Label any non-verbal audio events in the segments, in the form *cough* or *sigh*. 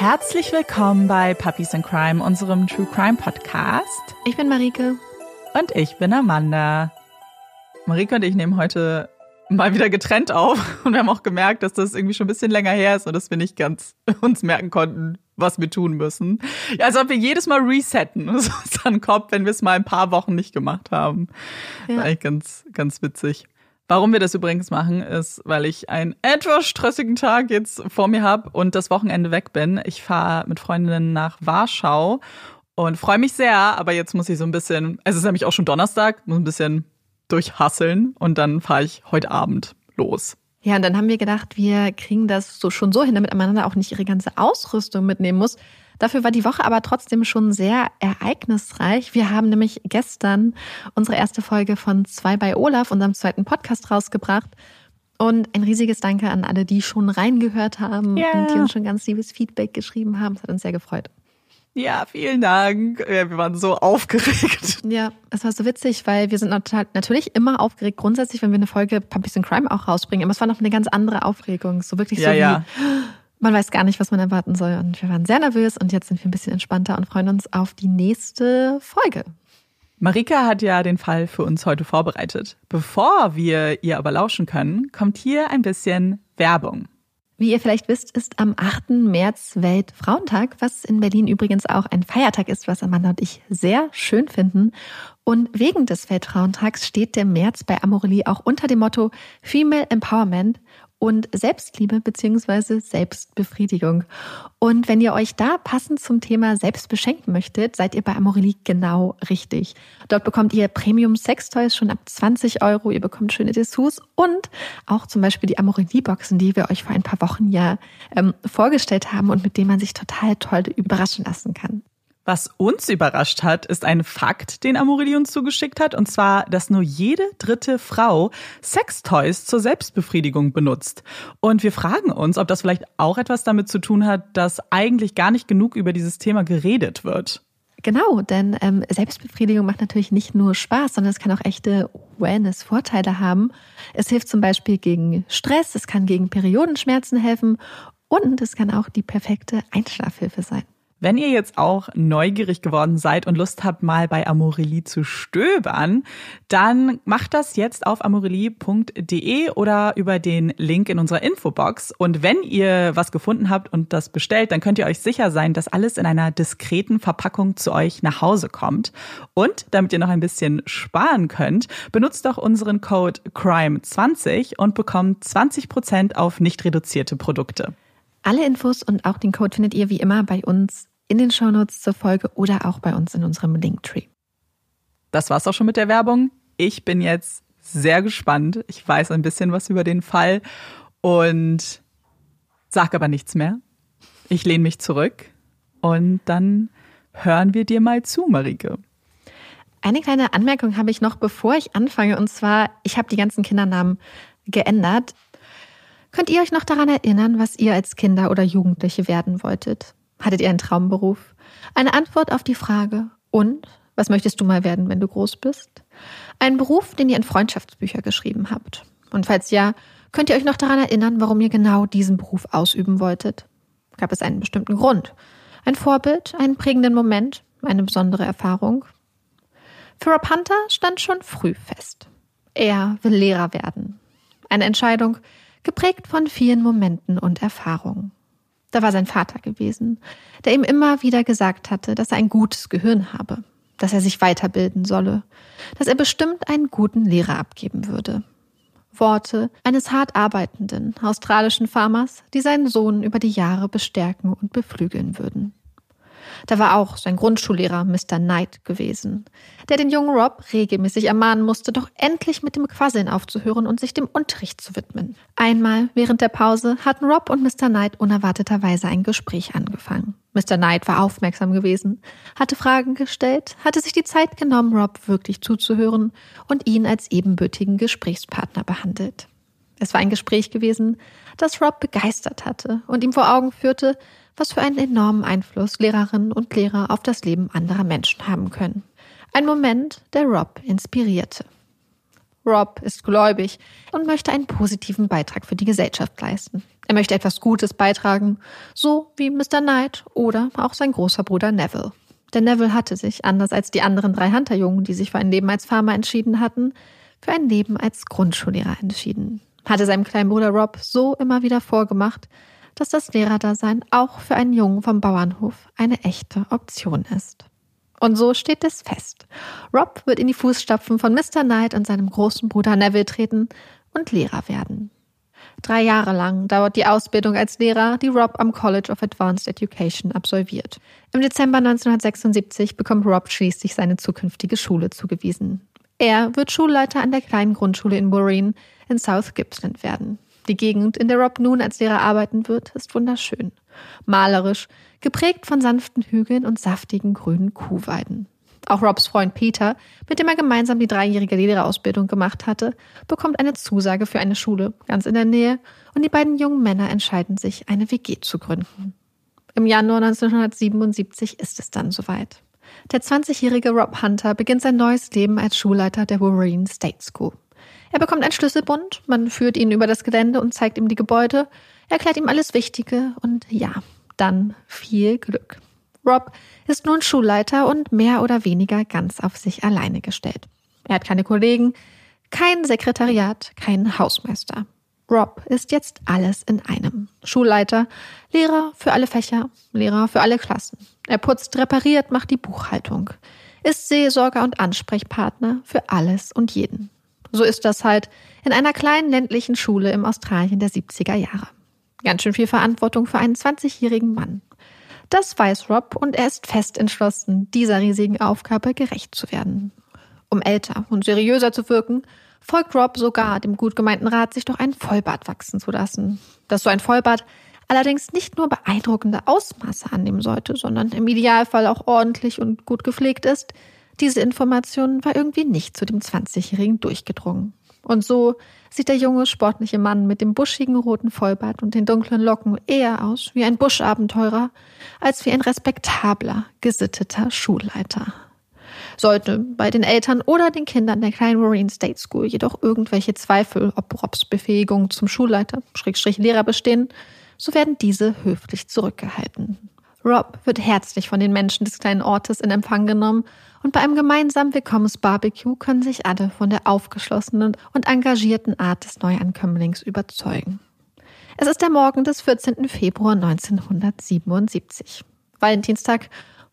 Herzlich willkommen bei Puppies in Crime, unserem True Crime Podcast. Ich bin Marike. Und ich bin Amanda. Marike und ich nehmen heute mal wieder getrennt auf *laughs* und wir haben auch gemerkt, dass das irgendwie schon ein bisschen länger her ist und dass wir nicht ganz *laughs* uns merken konnten, was wir tun müssen. Ja, als ob wir jedes Mal resetten, *laughs* so unseren Kopf, wenn wir es mal ein paar Wochen nicht gemacht haben. Ja. Das eigentlich ganz, ganz witzig. Warum wir das übrigens machen, ist, weil ich einen etwas stressigen Tag jetzt vor mir habe und das Wochenende weg bin. Ich fahre mit Freundinnen nach Warschau und freue mich sehr, aber jetzt muss ich so ein bisschen, es ist nämlich auch schon Donnerstag, muss ein bisschen durchhasseln und dann fahre ich heute Abend los. Ja, und dann haben wir gedacht, wir kriegen das so schon so hin, damit Amanda auch nicht ihre ganze Ausrüstung mitnehmen muss. Dafür war die Woche aber trotzdem schon sehr ereignisreich. Wir haben nämlich gestern unsere erste Folge von Zwei bei Olaf, unserem zweiten Podcast, rausgebracht. Und ein riesiges Danke an alle, die schon reingehört haben yeah. und die uns schon ganz liebes Feedback geschrieben haben. Es hat uns sehr gefreut. Ja, vielen Dank. Wir waren so aufgeregt. Ja, es war so witzig, weil wir sind natürlich immer aufgeregt, grundsätzlich, wenn wir eine Folge Puppies in Crime auch rausbringen. Aber es war noch eine ganz andere Aufregung. So wirklich ja, so ja. wie, man weiß gar nicht, was man erwarten soll. Und wir waren sehr nervös und jetzt sind wir ein bisschen entspannter und freuen uns auf die nächste Folge. Marika hat ja den Fall für uns heute vorbereitet. Bevor wir ihr aber lauschen können, kommt hier ein bisschen Werbung. Wie ihr vielleicht wisst, ist am 8. März Weltfrauentag, was in Berlin übrigens auch ein Feiertag ist, was Amanda und ich sehr schön finden. Und wegen des Weltfrauentags steht der März bei Amorelie auch unter dem Motto Female Empowerment und Selbstliebe beziehungsweise Selbstbefriedigung. Und wenn ihr euch da passend zum Thema selbst beschenken möchtet, seid ihr bei Amorelie genau richtig. Dort bekommt ihr Premium Sextoys schon ab 20 Euro. Ihr bekommt schöne Dessous und auch zum Beispiel die Amorelie-Boxen, die wir euch vor ein paar Wochen ja ähm, vorgestellt haben und mit denen man sich total toll überraschen lassen kann. Was uns überrascht hat, ist ein Fakt, den Amorelie zugeschickt hat, und zwar, dass nur jede dritte Frau Sextoys zur Selbstbefriedigung benutzt. Und wir fragen uns, ob das vielleicht auch etwas damit zu tun hat, dass eigentlich gar nicht genug über dieses Thema geredet wird. Genau, denn ähm, Selbstbefriedigung macht natürlich nicht nur Spaß, sondern es kann auch echte Wellness-Vorteile haben. Es hilft zum Beispiel gegen Stress, es kann gegen Periodenschmerzen helfen und es kann auch die perfekte Einschlafhilfe sein. Wenn ihr jetzt auch neugierig geworden seid und Lust habt, mal bei Amorelie zu stöbern, dann macht das jetzt auf amorelie.de oder über den Link in unserer Infobox. Und wenn ihr was gefunden habt und das bestellt, dann könnt ihr euch sicher sein, dass alles in einer diskreten Verpackung zu euch nach Hause kommt. Und damit ihr noch ein bisschen sparen könnt, benutzt doch unseren Code CRIME20 und bekommt 20% auf nicht reduzierte Produkte. Alle Infos und auch den Code findet ihr wie immer bei uns in den Shownotes zur Folge oder auch bei uns in unserem Linktree. Das war's auch schon mit der Werbung. Ich bin jetzt sehr gespannt. Ich weiß ein bisschen was über den Fall und sag aber nichts mehr. Ich lehne mich zurück und dann hören wir dir mal zu, Marike. Eine kleine Anmerkung habe ich noch, bevor ich anfange, und zwar, ich habe die ganzen Kindernamen geändert. Könnt ihr euch noch daran erinnern, was ihr als Kinder oder Jugendliche werden wolltet? Hattet ihr einen Traumberuf? Eine Antwort auf die Frage, und was möchtest du mal werden, wenn du groß bist? Ein Beruf, den ihr in Freundschaftsbücher geschrieben habt. Und falls ja, könnt ihr euch noch daran erinnern, warum ihr genau diesen Beruf ausüben wolltet? Gab es einen bestimmten Grund? Ein Vorbild, einen prägenden Moment, eine besondere Erfahrung? Für Rob Hunter stand schon früh fest. Er will Lehrer werden. Eine Entscheidung, geprägt von vielen Momenten und Erfahrungen. Da war sein Vater gewesen, der ihm immer wieder gesagt hatte, dass er ein gutes Gehirn habe, dass er sich weiterbilden solle, dass er bestimmt einen guten Lehrer abgeben würde. Worte eines hart arbeitenden australischen Farmers, die seinen Sohn über die Jahre bestärken und beflügeln würden. Da war auch sein Grundschullehrer Mr. Knight gewesen, der den jungen Rob regelmäßig ermahnen musste, doch endlich mit dem Quasseln aufzuhören und sich dem Unterricht zu widmen. Einmal während der Pause hatten Rob und Mr. Knight unerwarteterweise ein Gespräch angefangen. Mr. Knight war aufmerksam gewesen, hatte Fragen gestellt, hatte sich die Zeit genommen, Rob wirklich zuzuhören und ihn als ebenbürtigen Gesprächspartner behandelt. Es war ein Gespräch gewesen, das Rob begeistert hatte und ihm vor Augen führte, was für einen enormen Einfluss Lehrerinnen und Lehrer auf das Leben anderer Menschen haben können. Ein Moment, der Rob inspirierte. Rob ist gläubig und möchte einen positiven Beitrag für die Gesellschaft leisten. Er möchte etwas Gutes beitragen, so wie Mr. Knight oder auch sein großer Bruder Neville. Denn Neville hatte sich, anders als die anderen drei Hunterjungen, die sich für ein Leben als Farmer entschieden hatten, für ein Leben als Grundschullehrer entschieden. Hatte seinem kleinen Bruder Rob so immer wieder vorgemacht, dass das Lehrerdasein auch für einen Jungen vom Bauernhof eine echte Option ist. Und so steht es fest. Rob wird in die Fußstapfen von Mr. Knight und seinem großen Bruder Neville treten und Lehrer werden. Drei Jahre lang dauert die Ausbildung als Lehrer, die Rob am College of Advanced Education absolviert. Im Dezember 1976 bekommt Rob schließlich seine zukünftige Schule zugewiesen. Er wird Schulleiter an der kleinen Grundschule in Bureen in South Gippsland werden. Die Gegend, in der Rob nun als Lehrer arbeiten wird, ist wunderschön. Malerisch, geprägt von sanften Hügeln und saftigen grünen Kuhweiden. Auch Robs Freund Peter, mit dem er gemeinsam die dreijährige Lehrerausbildung gemacht hatte, bekommt eine Zusage für eine Schule ganz in der Nähe und die beiden jungen Männer entscheiden sich, eine WG zu gründen. Im Januar 1977 ist es dann soweit. Der 20-jährige Rob Hunter beginnt sein neues Leben als Schulleiter der Wolverine State School. Er bekommt einen Schlüsselbund, man führt ihn über das Gelände und zeigt ihm die Gebäude, erklärt ihm alles Wichtige und ja, dann viel Glück. Rob ist nun Schulleiter und mehr oder weniger ganz auf sich alleine gestellt. Er hat keine Kollegen, kein Sekretariat, keinen Hausmeister. Rob ist jetzt alles in einem. Schulleiter, Lehrer für alle Fächer, Lehrer für alle Klassen. Er putzt, repariert, macht die Buchhaltung, ist Seelsorger und Ansprechpartner für alles und jeden. So ist das halt in einer kleinen ländlichen Schule im Australien der 70er Jahre. Ganz schön viel Verantwortung für einen 20-jährigen Mann. Das weiß Rob und er ist fest entschlossen, dieser riesigen Aufgabe gerecht zu werden. Um älter und seriöser zu wirken, folgt Rob sogar dem gut gemeinten Rat, sich doch ein Vollbart wachsen zu lassen. Dass so ein Vollbart allerdings nicht nur beeindruckende Ausmaße annehmen sollte, sondern im Idealfall auch ordentlich und gut gepflegt ist, diese Information war irgendwie nicht zu dem 20-Jährigen durchgedrungen. Und so sieht der junge, sportliche Mann mit dem buschigen roten Vollbart und den dunklen Locken eher aus wie ein Buschabenteurer als wie ein respektabler, gesitteter Schulleiter. Sollte bei den Eltern oder den Kindern der kleinen Marine State School jedoch irgendwelche Zweifel, ob Robs Befähigung zum Schulleiter, Schrägstrich Lehrer bestehen, so werden diese höflich zurückgehalten. Rob wird herzlich von den Menschen des kleinen Ortes in Empfang genommen und bei einem gemeinsamen Willkommensbarbecue können sich alle von der aufgeschlossenen und engagierten Art des Neuankömmlings überzeugen. Es ist der Morgen des 14. Februar 1977. Valentinstag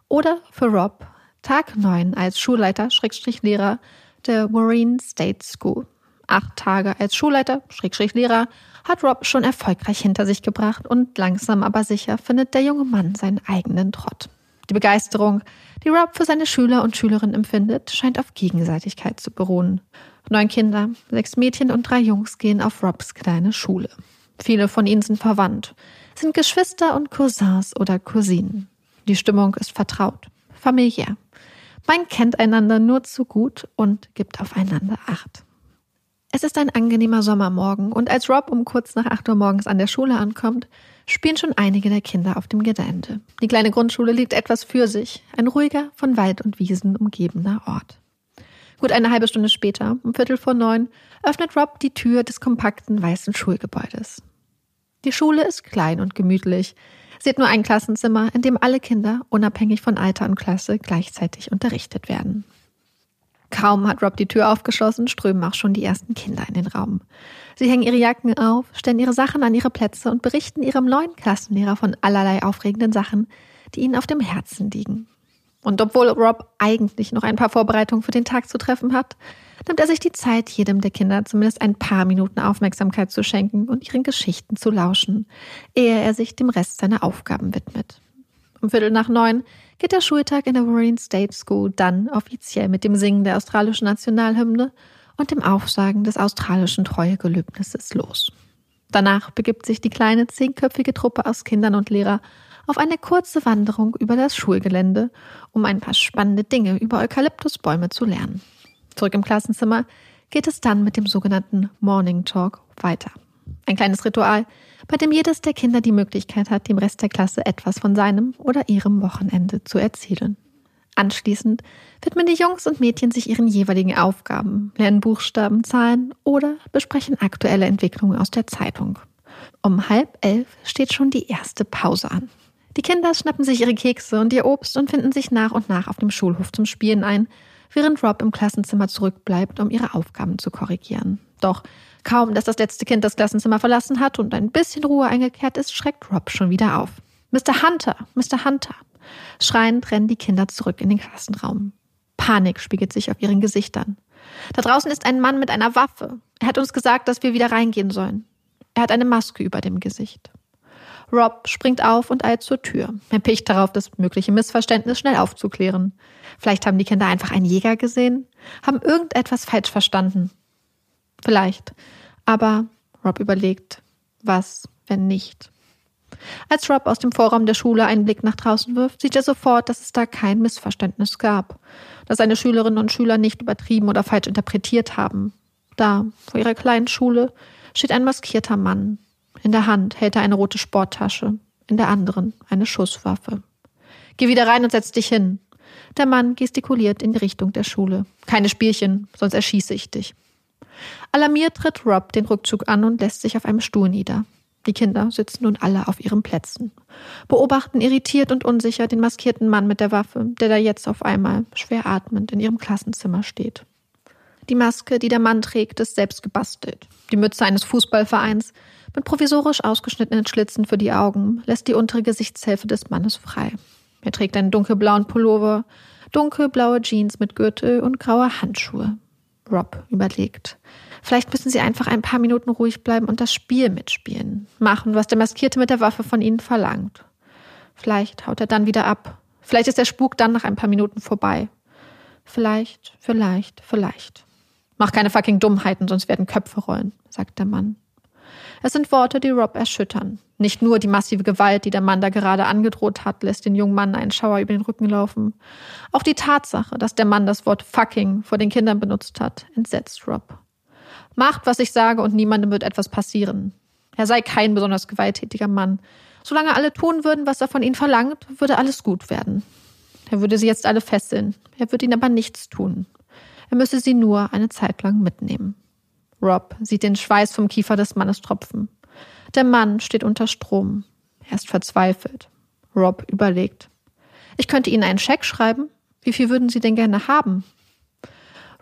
oder für Rob Tag 9 als Schulleiter, Schrägstrich Lehrer der Marine State School. Acht Tage als Schulleiter, Schrägstrich Lehrer, hat Rob schon erfolgreich hinter sich gebracht und langsam aber sicher findet der junge Mann seinen eigenen Trott. Die Begeisterung, die Rob für seine Schüler und Schülerinnen empfindet, scheint auf Gegenseitigkeit zu beruhen. Neun Kinder, sechs Mädchen und drei Jungs gehen auf Robs kleine Schule. Viele von ihnen sind verwandt, sind Geschwister und Cousins oder Cousinen. Die Stimmung ist vertraut, familiär. Man kennt einander nur zu gut und gibt aufeinander Acht. Es ist ein angenehmer Sommermorgen und als Rob um kurz nach acht Uhr morgens an der Schule ankommt, spielen schon einige der Kinder auf dem Gelände. Die kleine Grundschule liegt etwas für sich, ein ruhiger, von Wald und Wiesen umgebener Ort. Gut eine halbe Stunde später, um Viertel vor neun, öffnet Rob die Tür des kompakten weißen Schulgebäudes. Die Schule ist klein und gemütlich. Sie hat nur ein Klassenzimmer, in dem alle Kinder, unabhängig von Alter und Klasse, gleichzeitig unterrichtet werden. Kaum hat Rob die Tür aufgeschlossen, strömen auch schon die ersten Kinder in den Raum. Sie hängen ihre Jacken auf, stellen ihre Sachen an ihre Plätze und berichten ihrem neuen Klassenlehrer von allerlei aufregenden Sachen, die ihnen auf dem Herzen liegen. Und obwohl Rob eigentlich noch ein paar Vorbereitungen für den Tag zu treffen hat, nimmt er sich die Zeit, jedem der Kinder zumindest ein paar Minuten Aufmerksamkeit zu schenken und ihren Geschichten zu lauschen, ehe er sich dem Rest seiner Aufgaben widmet. Um Viertel nach neun geht der Schultag in der Marine State School dann offiziell mit dem Singen der australischen Nationalhymne und dem Aufsagen des australischen Treuegelöbnisses los. Danach begibt sich die kleine zehnköpfige Truppe aus Kindern und Lehrer auf eine kurze Wanderung über das Schulgelände, um ein paar spannende Dinge über Eukalyptusbäume zu lernen. Zurück im Klassenzimmer geht es dann mit dem sogenannten Morning Talk weiter. Ein kleines Ritual, bei dem jedes der Kinder die Möglichkeit hat, dem Rest der Klasse etwas von seinem oder ihrem Wochenende zu erzählen. Anschließend widmen die Jungs und Mädchen sich ihren jeweiligen Aufgaben, lernen Buchstaben, Zahlen oder besprechen aktuelle Entwicklungen aus der Zeitung. Um halb elf steht schon die erste Pause an. Die Kinder schnappen sich ihre Kekse und ihr Obst und finden sich nach und nach auf dem Schulhof zum Spielen ein, während Rob im Klassenzimmer zurückbleibt, um ihre Aufgaben zu korrigieren. Doch kaum, dass das letzte Kind das Klassenzimmer verlassen hat und ein bisschen Ruhe eingekehrt ist, schreckt Rob schon wieder auf. Mr. Hunter, Mr. Hunter. Schreiend rennen die Kinder zurück in den Klassenraum. Panik spiegelt sich auf ihren Gesichtern. Da draußen ist ein Mann mit einer Waffe. Er hat uns gesagt, dass wir wieder reingehen sollen. Er hat eine Maske über dem Gesicht. Rob springt auf und eilt zur Tür. Er picht darauf, das mögliche Missverständnis schnell aufzuklären. Vielleicht haben die Kinder einfach einen Jäger gesehen, haben irgendetwas falsch verstanden. Vielleicht. Aber Rob überlegt, was, wenn nicht? Als Rob aus dem Vorraum der Schule einen Blick nach draußen wirft, sieht er sofort, dass es da kein Missverständnis gab, dass seine Schülerinnen und Schüler nicht übertrieben oder falsch interpretiert haben. Da, vor ihrer kleinen Schule, steht ein maskierter Mann. In der Hand hält er eine rote Sporttasche, in der anderen eine Schusswaffe. Geh wieder rein und setz dich hin. Der Mann gestikuliert in die Richtung der Schule. Keine Spielchen, sonst erschieße ich dich. Alarmiert tritt Rob den Rückzug an und lässt sich auf einem Stuhl nieder. Die Kinder sitzen nun alle auf ihren Plätzen, beobachten irritiert und unsicher den maskierten Mann mit der Waffe, der da jetzt auf einmal schwer atmend in ihrem Klassenzimmer steht. Die Maske, die der Mann trägt, ist selbst gebastelt. Die Mütze eines Fußballvereins mit provisorisch ausgeschnittenen Schlitzen für die Augen lässt die untere Gesichtshälfte des Mannes frei. Er trägt einen dunkelblauen Pullover, dunkelblaue Jeans mit Gürtel und graue Handschuhe. Rob überlegt. Vielleicht müssen sie einfach ein paar Minuten ruhig bleiben und das Spiel mitspielen. Machen, was der Maskierte mit der Waffe von ihnen verlangt. Vielleicht haut er dann wieder ab. Vielleicht ist der Spuk dann nach ein paar Minuten vorbei. Vielleicht, vielleicht, vielleicht. Mach keine fucking Dummheiten, sonst werden Köpfe rollen, sagt der Mann. Es sind Worte, die Rob erschüttern. Nicht nur die massive Gewalt, die der Mann da gerade angedroht hat, lässt den jungen Mann einen Schauer über den Rücken laufen. Auch die Tatsache, dass der Mann das Wort fucking vor den Kindern benutzt hat, entsetzt Rob. Macht, was ich sage, und niemandem wird etwas passieren. Er sei kein besonders gewalttätiger Mann. Solange alle tun würden, was er von ihnen verlangt, würde alles gut werden. Er würde sie jetzt alle fesseln. Er würde ihnen aber nichts tun. Er müsse sie nur eine Zeit lang mitnehmen. Rob sieht den Schweiß vom Kiefer des Mannes tropfen. Der Mann steht unter Strom. Er ist verzweifelt. Rob überlegt. Ich könnte Ihnen einen Scheck schreiben. Wie viel würden Sie denn gerne haben?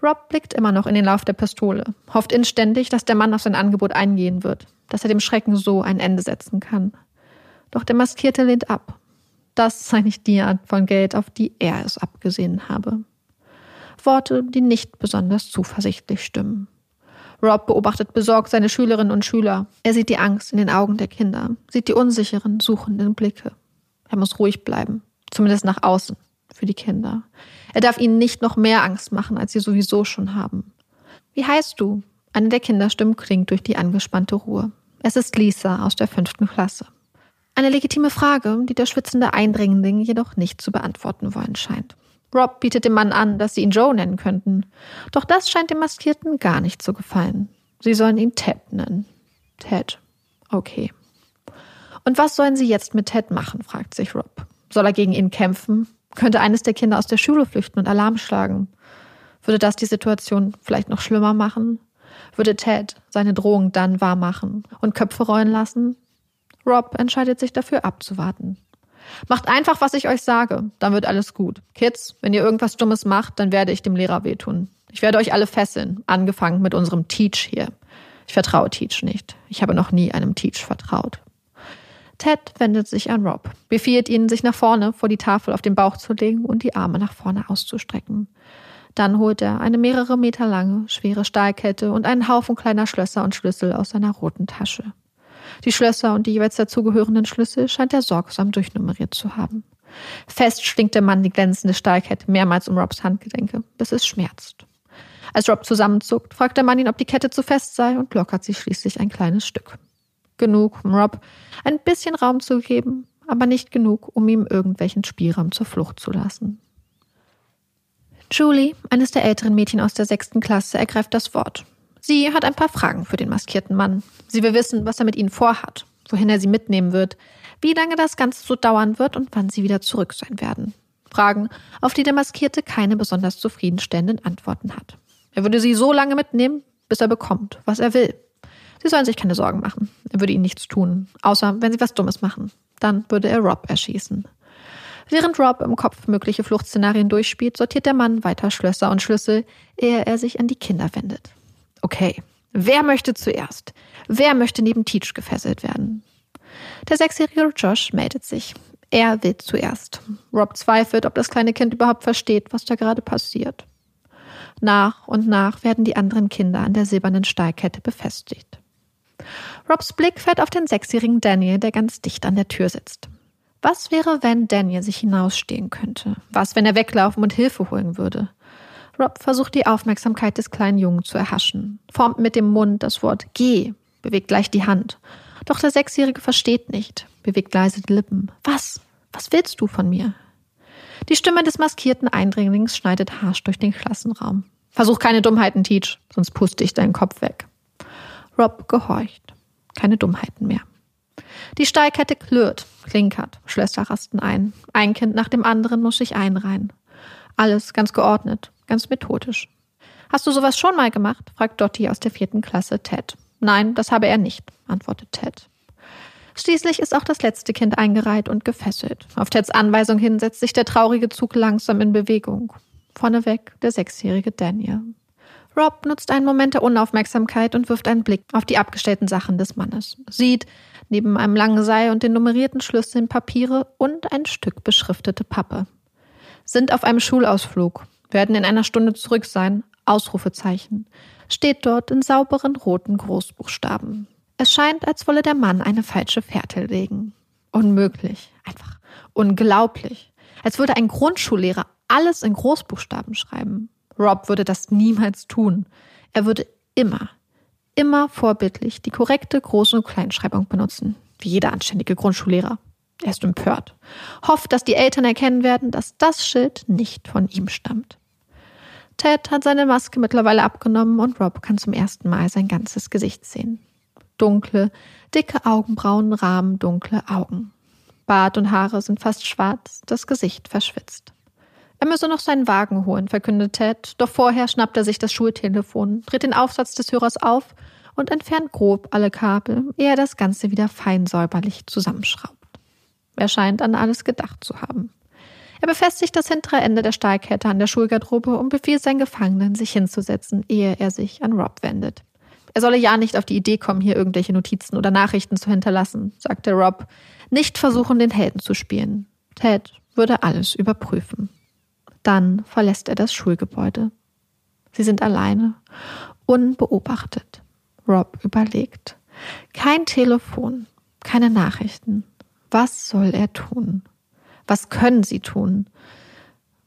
Rob blickt immer noch in den Lauf der Pistole, hofft inständig, dass der Mann auf sein Angebot eingehen wird, dass er dem Schrecken so ein Ende setzen kann. Doch der Maskierte lehnt ab. Das sei nicht die Art von Geld, auf die er es abgesehen habe. Worte, die nicht besonders zuversichtlich stimmen. Rob beobachtet besorgt seine Schülerinnen und Schüler. Er sieht die Angst in den Augen der Kinder, sieht die unsicheren, suchenden Blicke. Er muss ruhig bleiben, zumindest nach außen, für die Kinder. Er darf ihnen nicht noch mehr Angst machen, als sie sowieso schon haben. Wie heißt du? Eine der Kinderstimmen klingt durch die angespannte Ruhe. Es ist Lisa aus der fünften Klasse. Eine legitime Frage, die der schwitzende Eindringling jedoch nicht zu beantworten wollen scheint. Rob bietet dem Mann an, dass sie ihn Joe nennen könnten. Doch das scheint dem Maskierten gar nicht zu gefallen. Sie sollen ihn Ted nennen. Ted. Okay. Und was sollen sie jetzt mit Ted machen, fragt sich Rob. Soll er gegen ihn kämpfen? Könnte eines der Kinder aus der Schule flüchten und Alarm schlagen? Würde das die Situation vielleicht noch schlimmer machen? Würde Ted seine Drohung dann wahrmachen und Köpfe rollen lassen? Rob entscheidet sich dafür abzuwarten. Macht einfach, was ich euch sage, dann wird alles gut. Kids, wenn ihr irgendwas Dummes macht, dann werde ich dem Lehrer wehtun. Ich werde euch alle fesseln, angefangen mit unserem Teach hier. Ich vertraue Teach nicht. Ich habe noch nie einem Teach vertraut. Ted wendet sich an Rob, befiehlt ihnen, sich nach vorne vor die Tafel auf den Bauch zu legen und die Arme nach vorne auszustrecken. Dann holt er eine mehrere Meter lange, schwere Stahlkette und einen Haufen kleiner Schlösser und Schlüssel aus seiner roten Tasche. Die Schlösser und die jeweils dazugehörenden Schlüssel scheint er sorgsam durchnummeriert zu haben. Fest schlingt der Mann die glänzende Stahlkette mehrmals um Robs Handgelenke, bis es schmerzt. Als Rob zusammenzuckt, fragt der Mann ihn, ob die Kette zu fest sei und lockert sie schließlich ein kleines Stück. Genug, um Rob ein bisschen Raum zu geben, aber nicht genug, um ihm irgendwelchen Spielraum zur Flucht zu lassen. Julie, eines der älteren Mädchen aus der sechsten Klasse, ergreift das Wort. Sie hat ein paar Fragen für den maskierten Mann. Sie will wissen, was er mit ihnen vorhat, wohin er sie mitnehmen wird, wie lange das Ganze so dauern wird und wann sie wieder zurück sein werden. Fragen, auf die der Maskierte keine besonders zufriedenstellenden Antworten hat. Er würde sie so lange mitnehmen, bis er bekommt, was er will. Sie sollen sich keine Sorgen machen. Er würde ihnen nichts tun, außer wenn sie was Dummes machen. Dann würde er Rob erschießen. Während Rob im Kopf mögliche Fluchtszenarien durchspielt, sortiert der Mann weiter Schlösser und Schlüssel, ehe er sich an die Kinder wendet. Okay, wer möchte zuerst? Wer möchte neben Teach gefesselt werden? Der sechsjährige Josh meldet sich. Er will zuerst. Rob zweifelt, ob das kleine Kind überhaupt versteht, was da gerade passiert. Nach und nach werden die anderen Kinder an der silbernen Stahlkette befestigt. Robs Blick fällt auf den sechsjährigen Daniel, der ganz dicht an der Tür sitzt. Was wäre, wenn Daniel sich hinausstehen könnte? Was, wenn er weglaufen und Hilfe holen würde? Rob versucht die Aufmerksamkeit des kleinen Jungen zu erhaschen, formt mit dem Mund das Wort Geh, bewegt gleich die Hand. Doch der Sechsjährige versteht nicht, bewegt leise die Lippen. Was? Was willst du von mir? Die Stimme des maskierten Eindringlings schneidet harsch durch den Klassenraum. Versuch keine Dummheiten, Teach, sonst puste ich deinen Kopf weg. Rob gehorcht. Keine Dummheiten mehr. Die Steilkette klirrt, klinkert, Schlösser rasten ein. Ein Kind nach dem anderen muss sich einreihen. Alles ganz geordnet, ganz methodisch. Hast du sowas schon mal gemacht? fragt Dottie aus der vierten Klasse Ted. Nein, das habe er nicht, antwortet Ted. Schließlich ist auch das letzte Kind eingereiht und gefesselt. Auf Teds Anweisung hin setzt sich der traurige Zug langsam in Bewegung. Vorneweg der sechsjährige Daniel. Rob nutzt einen Moment der Unaufmerksamkeit und wirft einen Blick auf die abgestellten Sachen des Mannes. Sieht neben einem langen Seil und den nummerierten Schlüsseln Papiere und ein Stück beschriftete Pappe. Sind auf einem Schulausflug, werden in einer Stunde zurück sein, Ausrufezeichen. Steht dort in sauberen roten Großbuchstaben. Es scheint, als wolle der Mann eine falsche Fährte legen. Unmöglich. Einfach unglaublich. Als würde ein Grundschullehrer alles in Großbuchstaben schreiben. Rob würde das niemals tun. Er würde immer, immer vorbildlich die korrekte Groß- und Kleinschreibung benutzen, wie jeder anständige Grundschullehrer. Er ist empört, hofft, dass die Eltern erkennen werden, dass das Schild nicht von ihm stammt. Ted hat seine Maske mittlerweile abgenommen und Rob kann zum ersten Mal sein ganzes Gesicht sehen. Dunkle, dicke Augenbrauen rahmen dunkle Augen. Bart und Haare sind fast schwarz, das Gesicht verschwitzt. Er müsse noch seinen Wagen holen, verkündet Ted, doch vorher schnappt er sich das Schultelefon, dreht den Aufsatz des Hörers auf und entfernt grob alle Kabel, ehe er das Ganze wieder fein säuberlich zusammenschraubt. Er scheint an alles gedacht zu haben. Er befestigt das hintere Ende der Stahlkette an der Schulgarderobe und befiehlt seinen Gefangenen, sich hinzusetzen, ehe er sich an Rob wendet. Er solle ja nicht auf die Idee kommen, hier irgendwelche Notizen oder Nachrichten zu hinterlassen, sagte Rob. Nicht versuchen, den Helden zu spielen. Ted würde alles überprüfen. Dann verlässt er das Schulgebäude. Sie sind alleine, unbeobachtet. Rob überlegt. Kein Telefon, keine Nachrichten. Was soll er tun? Was können sie tun?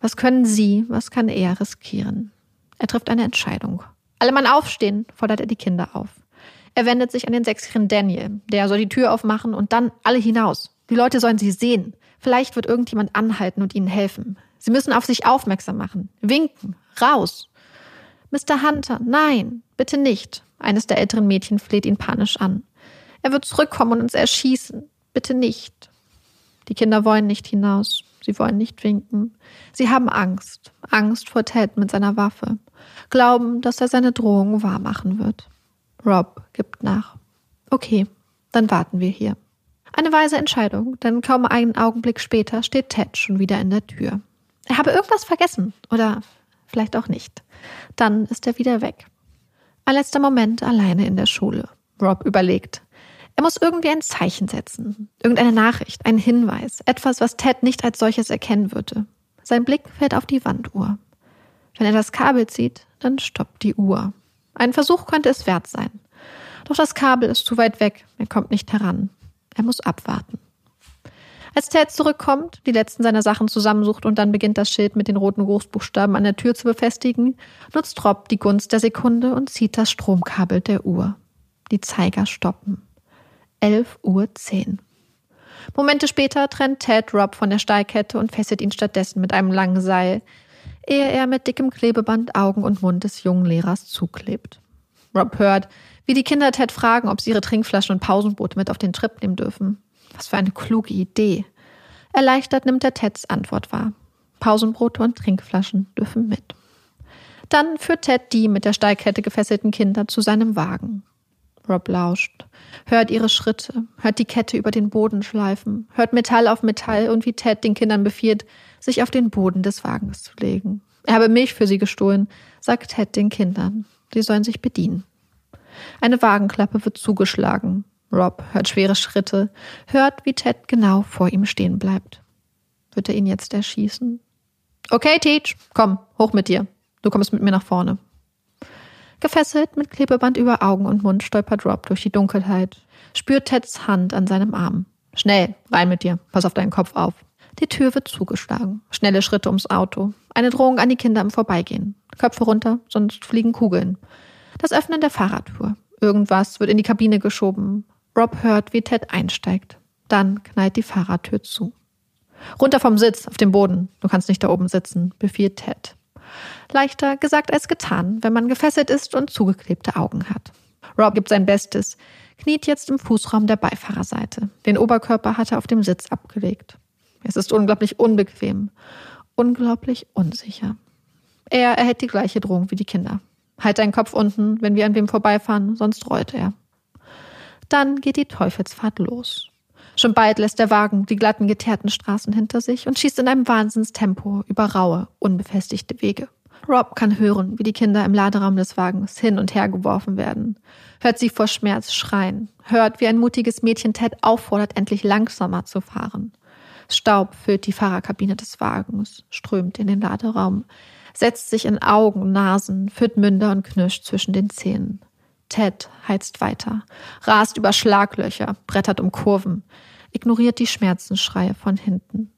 Was können sie, was kann er riskieren? Er trifft eine Entscheidung. Alle Mann aufstehen, fordert er die Kinder auf. Er wendet sich an den sechsjährigen Daniel. Der soll die Tür aufmachen und dann alle hinaus. Die Leute sollen sie sehen. Vielleicht wird irgendjemand anhalten und ihnen helfen. Sie müssen auf sich aufmerksam machen. Winken. Raus. Mr. Hunter, nein, bitte nicht. Eines der älteren Mädchen fleht ihn panisch an. Er wird zurückkommen und uns erschießen. Bitte nicht. Die Kinder wollen nicht hinaus. Sie wollen nicht winken. Sie haben Angst. Angst vor Ted mit seiner Waffe. Glauben, dass er seine Drohung wahrmachen wird. Rob gibt nach. Okay, dann warten wir hier. Eine weise Entscheidung, denn kaum einen Augenblick später steht Ted schon wieder in der Tür. Er habe irgendwas vergessen oder vielleicht auch nicht. Dann ist er wieder weg. Ein letzter Moment alleine in der Schule. Rob überlegt. Er muss irgendwie ein Zeichen setzen. Irgendeine Nachricht, einen Hinweis, etwas, was Ted nicht als solches erkennen würde. Sein Blick fällt auf die Wanduhr. Wenn er das Kabel zieht, dann stoppt die Uhr. Ein Versuch könnte es wert sein. Doch das Kabel ist zu weit weg. Er kommt nicht heran. Er muss abwarten. Als Ted zurückkommt, die letzten seiner Sachen zusammensucht und dann beginnt das Schild mit den roten Großbuchstaben an der Tür zu befestigen, nutzt Rob die Gunst der Sekunde und zieht das Stromkabel der Uhr. Die Zeiger stoppen. 11 Uhr 10. Momente später trennt Ted Rob von der Steilkette und fesselt ihn stattdessen mit einem langen Seil, ehe er mit dickem Klebeband Augen und Mund des jungen Lehrers zuklebt. Rob hört, wie die Kinder Ted fragen, ob sie ihre Trinkflaschen und Pausenboote mit auf den Trip nehmen dürfen. Was für eine kluge Idee. Erleichtert nimmt er Teds Antwort wahr. Pausenbrote und Trinkflaschen dürfen mit. Dann führt Ted die mit der Steigkette gefesselten Kinder zu seinem Wagen. Rob lauscht, hört ihre Schritte, hört die Kette über den Boden schleifen, hört Metall auf Metall und wie Ted den Kindern befiehlt, sich auf den Boden des Wagens zu legen. Er habe Milch für sie gestohlen, sagt Ted den Kindern. Sie sollen sich bedienen. Eine Wagenklappe wird zugeschlagen. Rob hört schwere Schritte, hört, wie Ted genau vor ihm stehen bleibt. Wird er ihn jetzt erschießen? Okay, Teach, komm, hoch mit dir. Du kommst mit mir nach vorne. Gefesselt mit Klebeband über Augen und Mund stolpert Rob durch die Dunkelheit, spürt Teds Hand an seinem Arm. Schnell, rein mit dir, pass auf deinen Kopf auf. Die Tür wird zugeschlagen. Schnelle Schritte ums Auto. Eine Drohung an die Kinder im Vorbeigehen. Köpfe runter, sonst fliegen Kugeln. Das Öffnen der Fahrradtür. Irgendwas wird in die Kabine geschoben. Rob hört, wie Ted einsteigt. Dann knallt die Fahrradtür zu. Runter vom Sitz, auf dem Boden. Du kannst nicht da oben sitzen, befiehlt Ted. Leichter gesagt als getan, wenn man gefesselt ist und zugeklebte Augen hat. Rob gibt sein Bestes, kniet jetzt im Fußraum der Beifahrerseite. Den Oberkörper hat er auf dem Sitz abgelegt. Es ist unglaublich unbequem, unglaublich unsicher. Er erhält die gleiche Drohung wie die Kinder. Halt deinen Kopf unten, wenn wir an wem vorbeifahren, sonst rollt er. Dann geht die Teufelsfahrt los. Schon bald lässt der Wagen die glatten, geteerten Straßen hinter sich und schießt in einem Wahnsinnstempo über raue, unbefestigte Wege. Rob kann hören, wie die Kinder im Laderaum des Wagens hin und her geworfen werden, hört sie vor Schmerz schreien, hört, wie ein mutiges Mädchen Ted auffordert, endlich langsamer zu fahren. Staub füllt die Fahrerkabine des Wagens, strömt in den Laderaum, setzt sich in Augen, Nasen, führt Münder und knirscht zwischen den Zähnen. Ted heizt weiter, rast über Schlaglöcher, brettert um Kurven, ignoriert die Schmerzensschreie von hinten.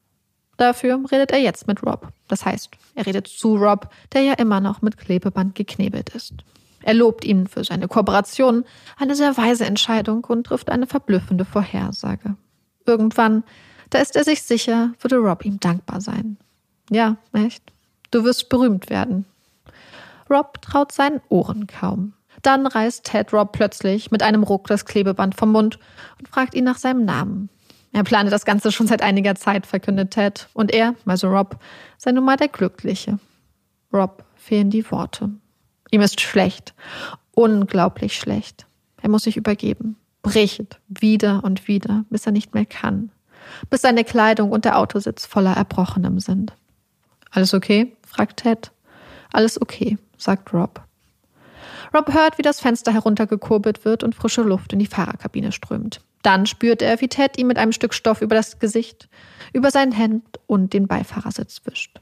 Dafür redet er jetzt mit Rob. Das heißt, er redet zu Rob, der ja immer noch mit Klebeband geknebelt ist. Er lobt ihn für seine Kooperation, eine sehr weise Entscheidung und trifft eine verblüffende Vorhersage. Irgendwann, da ist er sich sicher, würde Rob ihm dankbar sein. Ja, echt? Du wirst berühmt werden. Rob traut seinen Ohren kaum. Dann reißt Ted Rob plötzlich mit einem Ruck das Klebeband vom Mund und fragt ihn nach seinem Namen. Er plane das Ganze schon seit einiger Zeit, verkündet Ted. Und er, also Rob, sei nun mal der Glückliche. Rob fehlen die Worte. Ihm ist schlecht. Unglaublich schlecht. Er muss sich übergeben. Bricht wieder und wieder, bis er nicht mehr kann. Bis seine Kleidung und der Autositz voller Erbrochenem sind. Alles okay? fragt Ted. Alles okay, sagt Rob. Rob hört, wie das Fenster heruntergekurbelt wird und frische Luft in die Fahrerkabine strömt. Dann spürt er, wie Ted ihm mit einem Stück Stoff über das Gesicht, über sein Hemd und den Beifahrersitz wischt.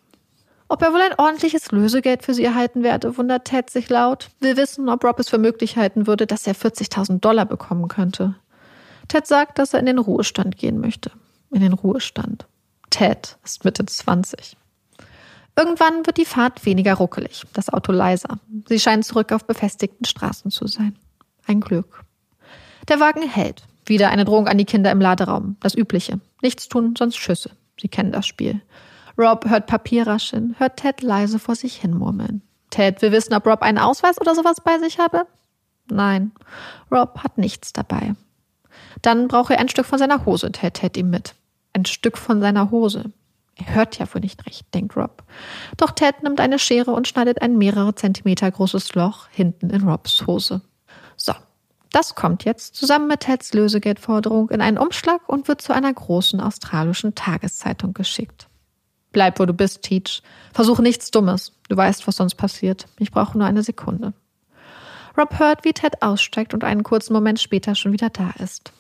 Ob er wohl ein ordentliches Lösegeld für sie erhalten werde, wundert Ted sich laut. Will wissen, ob Rob es für möglich halten würde, dass er 40.000 Dollar bekommen könnte. Ted sagt, dass er in den Ruhestand gehen möchte. In den Ruhestand. Ted ist Mitte 20. Irgendwann wird die Fahrt weniger ruckelig, das Auto leiser. Sie scheinen zurück auf befestigten Straßen zu sein. Ein Glück. Der Wagen hält. Wieder eine Drohung an die Kinder im Laderaum. Das Übliche. Nichts tun, sonst Schüsse. Sie kennen das Spiel. Rob hört Papier rascheln, hört Ted leise vor sich hin murmeln. Ted will wissen, ob Rob einen Ausweis oder sowas bei sich habe. Nein, Rob hat nichts dabei. Dann brauche er ein Stück von seiner Hose, teilt Ted ihm mit. Ein Stück von seiner Hose. Er hört ja wohl nicht recht, denkt Rob. Doch Ted nimmt eine Schere und schneidet ein mehrere Zentimeter großes Loch hinten in Robs Hose. Das kommt jetzt zusammen mit Teds Lösegeldforderung in einen Umschlag und wird zu einer großen australischen Tageszeitung geschickt. Bleib, wo du bist, Teach. Versuche nichts Dummes. Du weißt, was sonst passiert. Ich brauche nur eine Sekunde. Rob hört, wie Ted aussteigt und einen kurzen Moment später schon wieder da ist.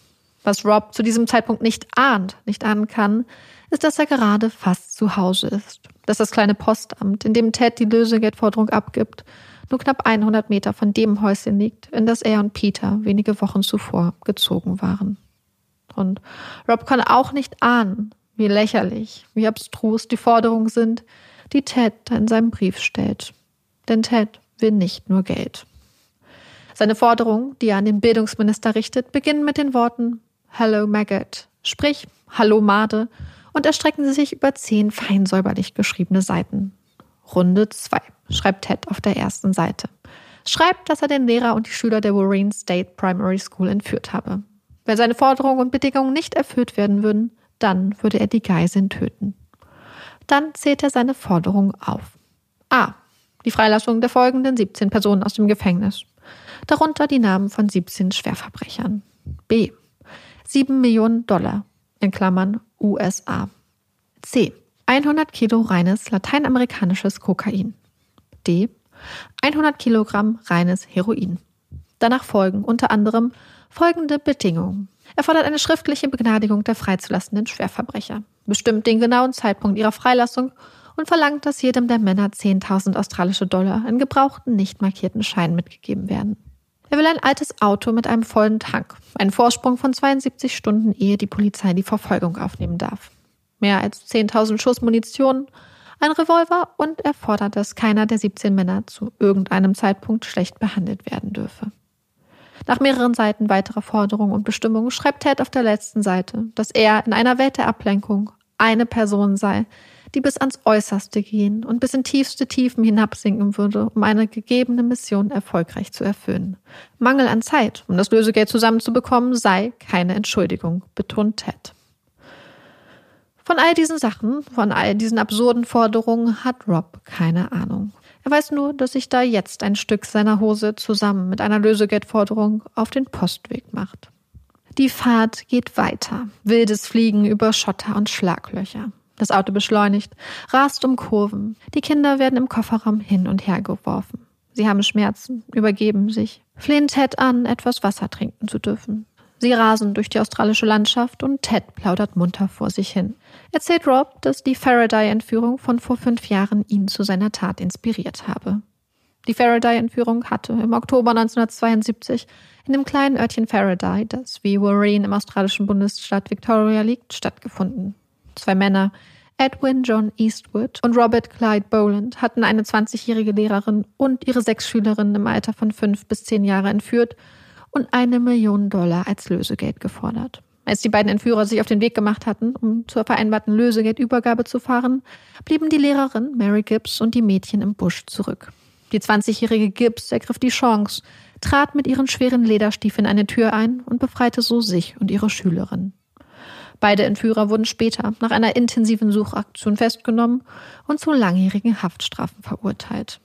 Was Rob zu diesem Zeitpunkt nicht ahnt, nicht ahnen kann, ist, dass er gerade fast zu Hause ist. Dass das kleine Postamt, in dem Ted die Lösegeldforderung abgibt, nur knapp 100 Meter von dem Häuschen liegt, in das er und Peter wenige Wochen zuvor gezogen waren. Und Rob kann auch nicht ahnen, wie lächerlich, wie abstrus die Forderungen sind, die Ted in seinem Brief stellt. Denn Ted will nicht nur Geld. Seine Forderungen, die er an den Bildungsminister richtet, beginnen mit den Worten Hello Maggot, sprich Hallo Made, und erstrecken sich über zehn fein säuberlich geschriebene Seiten. Runde 2, schreibt Ted auf der ersten Seite. Schreibt, dass er den Lehrer und die Schüler der Warren State Primary School entführt habe. Wenn seine Forderungen und Bedingungen nicht erfüllt werden würden, dann würde er die Geiseln töten. Dann zählt er seine Forderungen auf. A. Die Freilassung der folgenden 17 Personen aus dem Gefängnis. Darunter die Namen von 17 Schwerverbrechern. B. 7 Millionen Dollar in Klammern USA. C. 100 Kilo reines lateinamerikanisches Kokain. D. 100 Kilogramm reines Heroin. Danach folgen unter anderem folgende Bedingungen. Er fordert eine schriftliche Begnadigung der freizulassenden Schwerverbrecher, bestimmt den genauen Zeitpunkt ihrer Freilassung und verlangt, dass jedem der Männer 10.000 australische Dollar in gebrauchten, nicht markierten Scheinen mitgegeben werden. Er will ein altes Auto mit einem vollen Tank, einen Vorsprung von 72 Stunden, ehe die Polizei die Verfolgung aufnehmen darf. Mehr als 10.000 Schuss Munition, ein Revolver und er fordert, dass keiner der 17 Männer zu irgendeinem Zeitpunkt schlecht behandelt werden dürfe. Nach mehreren Seiten weiterer Forderungen und Bestimmungen schreibt Ted auf der letzten Seite, dass er in einer Welt der Ablenkung eine Person sei, die bis ans Äußerste gehen und bis in tiefste Tiefen hinabsinken würde, um eine gegebene Mission erfolgreich zu erfüllen. Mangel an Zeit, um das Lösegeld zusammenzubekommen, sei keine Entschuldigung, betont Ted. Von all diesen Sachen, von all diesen absurden Forderungen hat Rob keine Ahnung. Er weiß nur, dass sich da jetzt ein Stück seiner Hose zusammen mit einer Lösegeldforderung auf den Postweg macht. Die Fahrt geht weiter. Wildes Fliegen über Schotter und Schlaglöcher. Das Auto beschleunigt, rast um Kurven. Die Kinder werden im Kofferraum hin und her geworfen. Sie haben Schmerzen, übergeben sich, flehen Ted an, etwas Wasser trinken zu dürfen. Sie rasen durch die australische Landschaft und Ted plaudert munter vor sich hin. Erzählt Rob, dass die Faraday-Entführung von vor fünf Jahren ihn zu seiner Tat inspiriert habe. Die Faraday-Entführung hatte im Oktober 1972 in dem kleinen Örtchen Faraday, das wie Warreen im australischen Bundesstaat Victoria liegt, stattgefunden. Zwei Männer, Edwin John Eastwood und Robert Clyde Boland, hatten eine 20-jährige Lehrerin und ihre sechs Schülerinnen im Alter von fünf bis zehn Jahre entführt und eine Million Dollar als Lösegeld gefordert. Als die beiden Entführer sich auf den Weg gemacht hatten, um zur vereinbarten Lösegeldübergabe zu fahren, blieben die Lehrerin Mary Gibbs und die Mädchen im Busch zurück. Die 20-jährige Gibbs ergriff die Chance, trat mit ihren schweren Lederstiefeln eine Tür ein und befreite so sich und ihre Schülerin. Beide Entführer wurden später nach einer intensiven Suchaktion festgenommen und zu langjährigen Haftstrafen verurteilt.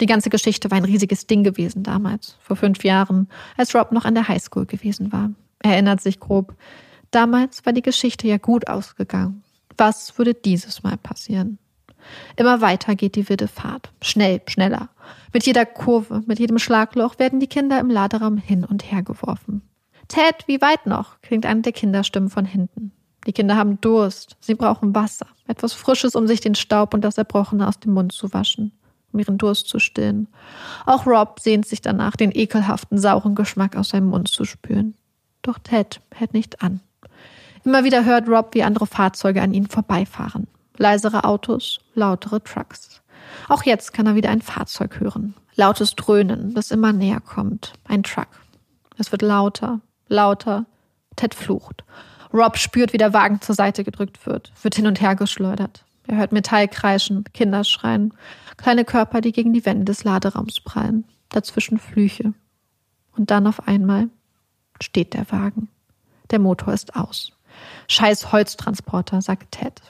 Die ganze Geschichte war ein riesiges Ding gewesen damals, vor fünf Jahren, als Rob noch an der Highschool gewesen war. Er erinnert sich grob. Damals war die Geschichte ja gut ausgegangen. Was würde dieses Mal passieren? Immer weiter geht die wilde Fahrt. Schnell, schneller. Mit jeder Kurve, mit jedem Schlagloch werden die Kinder im Laderaum hin und her geworfen. Ted, wie weit noch? klingt eine der Kinderstimmen von hinten. Die Kinder haben Durst. Sie brauchen Wasser. Etwas Frisches, um sich den Staub und das Erbrochene aus dem Mund zu waschen. Um ihren Durst zu stillen. Auch Rob sehnt sich danach, den ekelhaften, sauren Geschmack aus seinem Mund zu spüren. Doch Ted hält nicht an. Immer wieder hört Rob, wie andere Fahrzeuge an ihnen vorbeifahren. Leisere Autos, lautere Trucks. Auch jetzt kann er wieder ein Fahrzeug hören. Lautes Dröhnen, das immer näher kommt. Ein Truck. Es wird lauter, lauter. Ted flucht. Rob spürt, wie der Wagen zur Seite gedrückt wird, wird hin und her geschleudert. Er hört Metall kreischen, Kinder schreien, kleine Körper, die gegen die Wände des Laderaums prallen, dazwischen Flüche. Und dann auf einmal steht der Wagen. Der Motor ist aus. Scheiß Holztransporter, sagt Ted.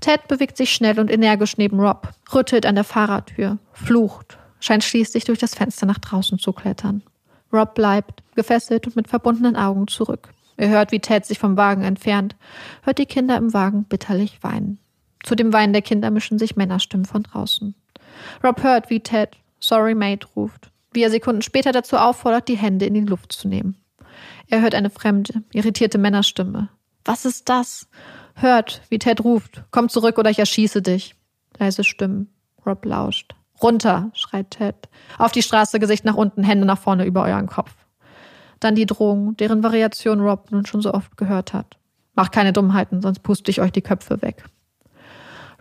Ted bewegt sich schnell und energisch neben Rob, rüttelt an der Fahrertür, flucht, scheint schließlich durch das Fenster nach draußen zu klettern. Rob bleibt, gefesselt und mit verbundenen Augen zurück. Er hört, wie Ted sich vom Wagen entfernt, hört die Kinder im Wagen bitterlich weinen. Zu dem Weinen der Kinder mischen sich Männerstimmen von draußen. Rob hört, wie Ted Sorry Mate ruft, wie er Sekunden später dazu auffordert, die Hände in die Luft zu nehmen. Er hört eine fremde, irritierte Männerstimme. Was ist das? Hört, wie Ted ruft. Komm zurück oder ich erschieße dich. Leise Stimmen. Rob lauscht. Runter, schreit Ted. Auf die Straße, Gesicht nach unten, Hände nach vorne über euren Kopf. Dann die Drohung, deren Variation Rob nun schon so oft gehört hat. Macht keine Dummheiten, sonst puste ich euch die Köpfe weg.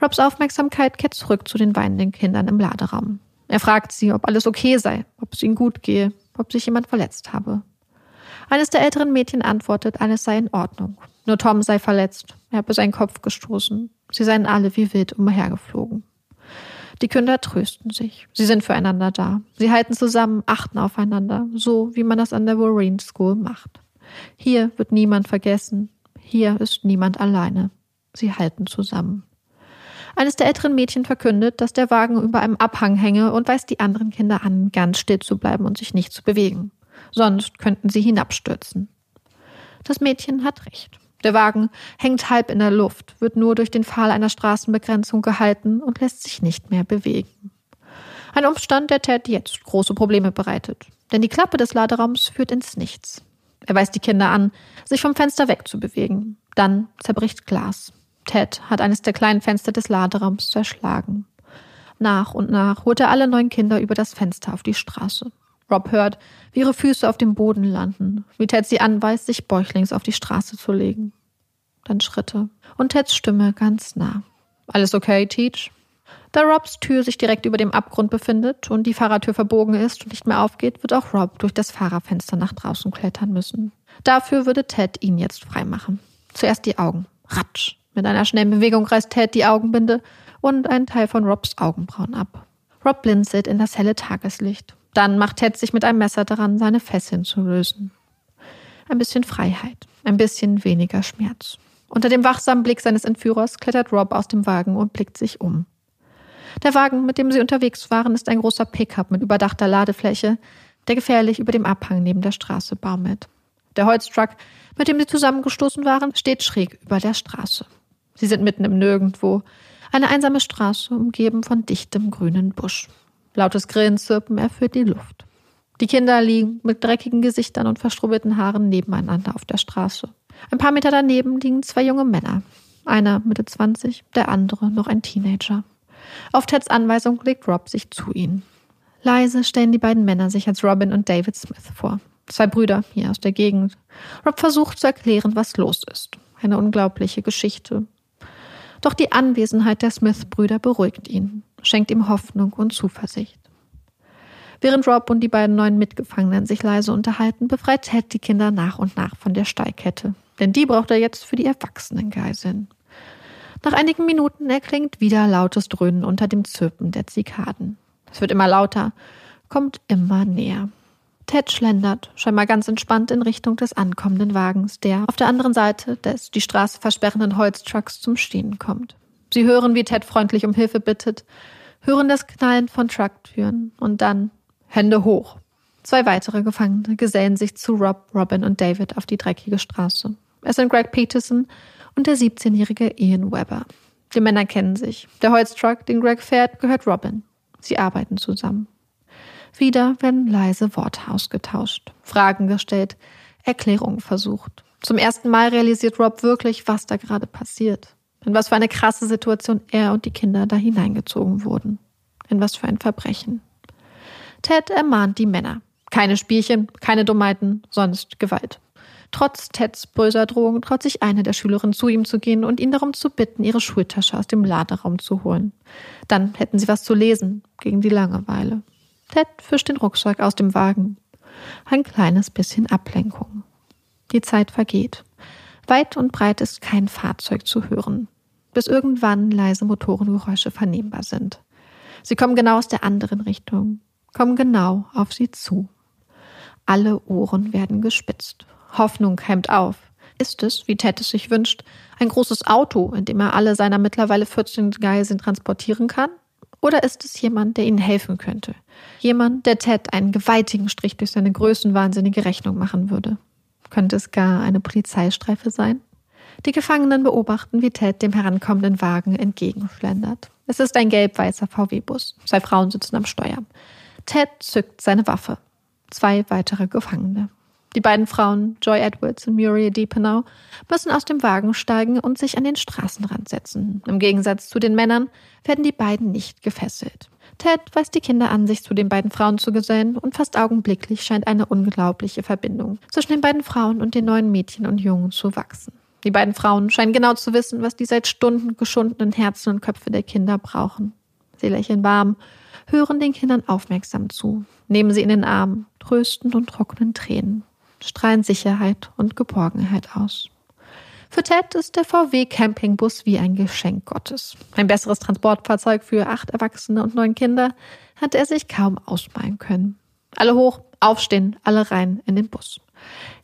Robs Aufmerksamkeit kehrt zurück zu den weinenden Kindern im Laderaum. Er fragt sie, ob alles okay sei, ob es ihnen gut gehe, ob sich jemand verletzt habe. Eines der älteren Mädchen antwortet, alles sei in Ordnung. Nur Tom sei verletzt. Er habe seinen Kopf gestoßen. Sie seien alle wie wild umhergeflogen. Die Kinder trösten sich. Sie sind füreinander da. Sie halten zusammen, achten aufeinander, so wie man das an der Warren School macht. Hier wird niemand vergessen. Hier ist niemand alleine. Sie halten zusammen. Eines der älteren Mädchen verkündet, dass der Wagen über einem Abhang hänge und weist die anderen Kinder an, ganz still zu bleiben und sich nicht zu bewegen. Sonst könnten sie hinabstürzen. Das Mädchen hat recht. Der Wagen hängt halb in der Luft, wird nur durch den Pfahl einer Straßenbegrenzung gehalten und lässt sich nicht mehr bewegen. Ein Umstand, der Ted jetzt große Probleme bereitet. Denn die Klappe des Laderaums führt ins Nichts. Er weist die Kinder an, sich vom Fenster wegzubewegen. Dann zerbricht Glas. Ted hat eines der kleinen Fenster des Laderaums zerschlagen. Nach und nach holt er alle neun Kinder über das Fenster auf die Straße. Rob hört, wie ihre Füße auf dem Boden landen, wie Ted sie anweist, sich bäuchlings auf die Straße zu legen. Dann Schritte und Teds Stimme ganz nah. Alles okay, Teach? Da Robs Tür sich direkt über dem Abgrund befindet und die Fahrertür verbogen ist und nicht mehr aufgeht, wird auch Rob durch das Fahrerfenster nach draußen klettern müssen. Dafür würde Ted ihn jetzt freimachen. Zuerst die Augen. Ratsch. Mit einer schnellen Bewegung reißt Ted die Augenbinde und einen Teil von Robs Augenbrauen ab. Rob blinzelt in das helle Tageslicht. Dann macht Ted sich mit einem Messer daran, seine Fesseln zu lösen. Ein bisschen Freiheit, ein bisschen weniger Schmerz. Unter dem wachsamen Blick seines Entführers klettert Rob aus dem Wagen und blickt sich um. Der Wagen, mit dem sie unterwegs waren, ist ein großer Pickup mit überdachter Ladefläche, der gefährlich über dem Abhang neben der Straße baumelt. Der Holztruck, mit dem sie zusammengestoßen waren, steht schräg über der Straße. Sie sind mitten im Nirgendwo, eine einsame Straße, umgeben von dichtem grünen Busch. Lautes Grillenzirpen erfüllt die Luft. Die Kinder liegen mit dreckigen Gesichtern und verstrubbelten Haaren nebeneinander auf der Straße. Ein paar Meter daneben liegen zwei junge Männer. Einer Mitte 20, der andere noch ein Teenager. Auf Teds Anweisung legt Rob sich zu ihnen. Leise stellen die beiden Männer sich als Robin und David Smith vor. Zwei Brüder hier aus der Gegend. Rob versucht zu erklären, was los ist. Eine unglaubliche Geschichte. Doch die Anwesenheit der Smith-Brüder beruhigt ihn, schenkt ihm Hoffnung und Zuversicht. Während Rob und die beiden neuen Mitgefangenen sich leise unterhalten, befreit Ted die Kinder nach und nach von der Steigkette. Denn die braucht er jetzt für die erwachsenen Geiseln. Nach einigen Minuten erklingt wieder lautes Dröhnen unter dem Zirpen der Zikaden. Es wird immer lauter, kommt immer näher. Ted schlendert, scheinbar ganz entspannt in Richtung des ankommenden Wagens, der auf der anderen Seite des die Straße versperrenden Holztrucks zum Stehen kommt. Sie hören, wie Ted freundlich um Hilfe bittet, hören das Knallen von Trucktüren und dann Hände hoch. Zwei weitere Gefangene gesellen sich zu Rob, Robin und David auf die dreckige Straße. Es sind Greg Peterson und der 17-jährige Ian Weber. Die Männer kennen sich. Der Holztruck, den Greg fährt, gehört Robin. Sie arbeiten zusammen. Wieder werden leise Worte ausgetauscht, Fragen gestellt, Erklärungen versucht. Zum ersten Mal realisiert Rob wirklich, was da gerade passiert. In was für eine krasse Situation er und die Kinder da hineingezogen wurden. In was für ein Verbrechen. Ted ermahnt die Männer. Keine Spielchen, keine Dummheiten, sonst Gewalt. Trotz Teds böser Drohung traut sich eine der Schülerinnen zu ihm zu gehen und ihn darum zu bitten, ihre Schultasche aus dem Laderaum zu holen. Dann hätten sie was zu lesen gegen die Langeweile. Ted fischt den Rucksack aus dem Wagen. Ein kleines bisschen Ablenkung. Die Zeit vergeht. Weit und breit ist kein Fahrzeug zu hören, bis irgendwann leise Motorengeräusche vernehmbar sind. Sie kommen genau aus der anderen Richtung, kommen genau auf sie zu. Alle Ohren werden gespitzt. Hoffnung hemmt auf. Ist es, wie Ted es sich wünscht, ein großes Auto, in dem er alle seiner mittlerweile 14 Geiseln transportieren kann? Oder ist es jemand, der ihnen helfen könnte? Jemand, der Ted einen gewaltigen Strich durch seine größenwahnsinnige Rechnung machen würde? Könnte es gar eine Polizeistreife sein? Die Gefangenen beobachten, wie Ted dem herankommenden Wagen entgegenschlendert. Es ist ein gelb-weißer VW-Bus. Zwei Frauen sitzen am Steuer. Ted zückt seine Waffe. Zwei weitere Gefangene. Die beiden Frauen, Joy Edwards und Muriel Depenau, müssen aus dem Wagen steigen und sich an den Straßenrand setzen. Im Gegensatz zu den Männern werden die beiden nicht gefesselt. Ted weist die Kinder an, sich zu den beiden Frauen zu gesellen und fast augenblicklich scheint eine unglaubliche Verbindung zwischen den beiden Frauen und den neuen Mädchen und Jungen zu wachsen. Die beiden Frauen scheinen genau zu wissen, was die seit Stunden geschundenen Herzen und Köpfe der Kinder brauchen. Sie lächeln warm, hören den Kindern aufmerksam zu, nehmen sie in den Arm, trösten und trocknen Tränen strahlen Sicherheit und Geborgenheit aus. Für Ted ist der VW Campingbus wie ein Geschenk Gottes. Ein besseres Transportfahrzeug für acht Erwachsene und neun Kinder hat er sich kaum ausmalen können. Alle hoch, aufstehen, alle rein in den Bus.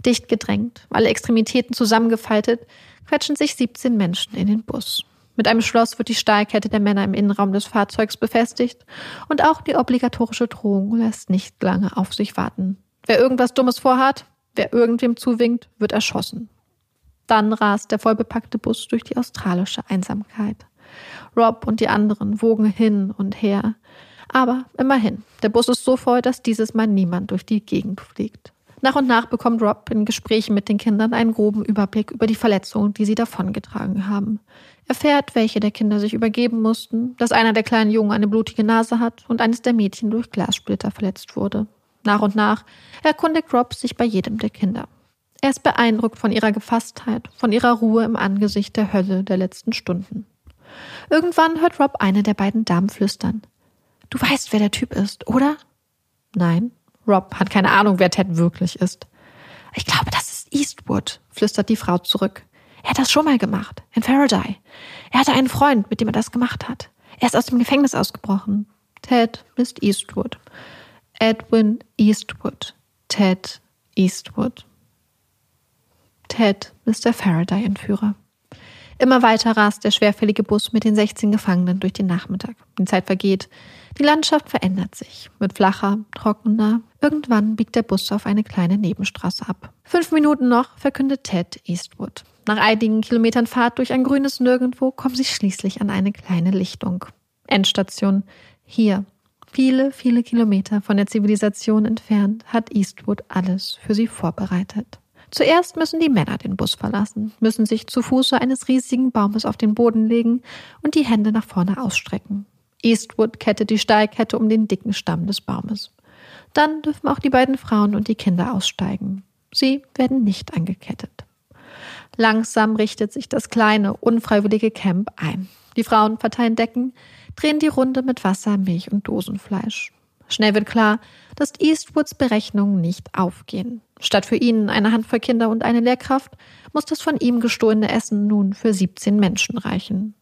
Dicht gedrängt, alle Extremitäten zusammengefaltet, quetschen sich 17 Menschen in den Bus. Mit einem Schloss wird die Stahlkette der Männer im Innenraum des Fahrzeugs befestigt und auch die obligatorische Drohung lässt nicht lange auf sich warten. Wer irgendwas Dummes vorhat, wer irgendwem zuwinkt, wird erschossen. Dann rast der vollbepackte Bus durch die australische Einsamkeit. Rob und die anderen wogen hin und her. Aber immerhin, der Bus ist so voll, dass dieses Mal niemand durch die Gegend fliegt. Nach und nach bekommt Rob in Gesprächen mit den Kindern einen groben Überblick über die Verletzungen, die sie davongetragen haben. Er erfährt, welche der Kinder sich übergeben mussten, dass einer der kleinen Jungen eine blutige Nase hat und eines der Mädchen durch Glassplitter verletzt wurde. Nach und nach erkundigt Rob sich bei jedem der Kinder. Er ist beeindruckt von ihrer Gefasstheit, von ihrer Ruhe im Angesicht der Hölle der letzten Stunden. Irgendwann hört Rob eine der beiden Damen flüstern. Du weißt, wer der Typ ist, oder? Nein, Rob hat keine Ahnung, wer Ted wirklich ist. Ich glaube, das ist Eastwood, flüstert die Frau zurück. Er hat das schon mal gemacht, in Faraday. Er hatte einen Freund, mit dem er das gemacht hat. Er ist aus dem Gefängnis ausgebrochen. Ted ist Eastwood. Edwin Eastwood. Ted Eastwood. Ted ist der Faraday-Entführer. Immer weiter rast der schwerfällige Bus mit den 16 Gefangenen durch den Nachmittag. Die Zeit vergeht. Die Landschaft verändert sich. Wird flacher, trockener. Irgendwann biegt der Bus auf eine kleine Nebenstraße ab. Fünf Minuten noch verkündet Ted Eastwood. Nach einigen Kilometern Fahrt durch ein grünes Nirgendwo kommen sie schließlich an eine kleine Lichtung. Endstation. Hier. Viele, viele Kilometer von der Zivilisation entfernt hat Eastwood alles für sie vorbereitet. Zuerst müssen die Männer den Bus verlassen, müssen sich zu Fuße eines riesigen Baumes auf den Boden legen und die Hände nach vorne ausstrecken. Eastwood kettet die Steilkette um den dicken Stamm des Baumes. Dann dürfen auch die beiden Frauen und die Kinder aussteigen. Sie werden nicht angekettet. Langsam richtet sich das kleine, unfreiwillige Camp ein. Die Frauen verteilen Decken, drehen die Runde mit Wasser, Milch und Dosenfleisch. Schnell wird klar, dass Eastwoods Berechnungen nicht aufgehen. Statt für ihn eine Handvoll Kinder und eine Lehrkraft muss das von ihm gestohlene Essen nun für 17 Menschen reichen.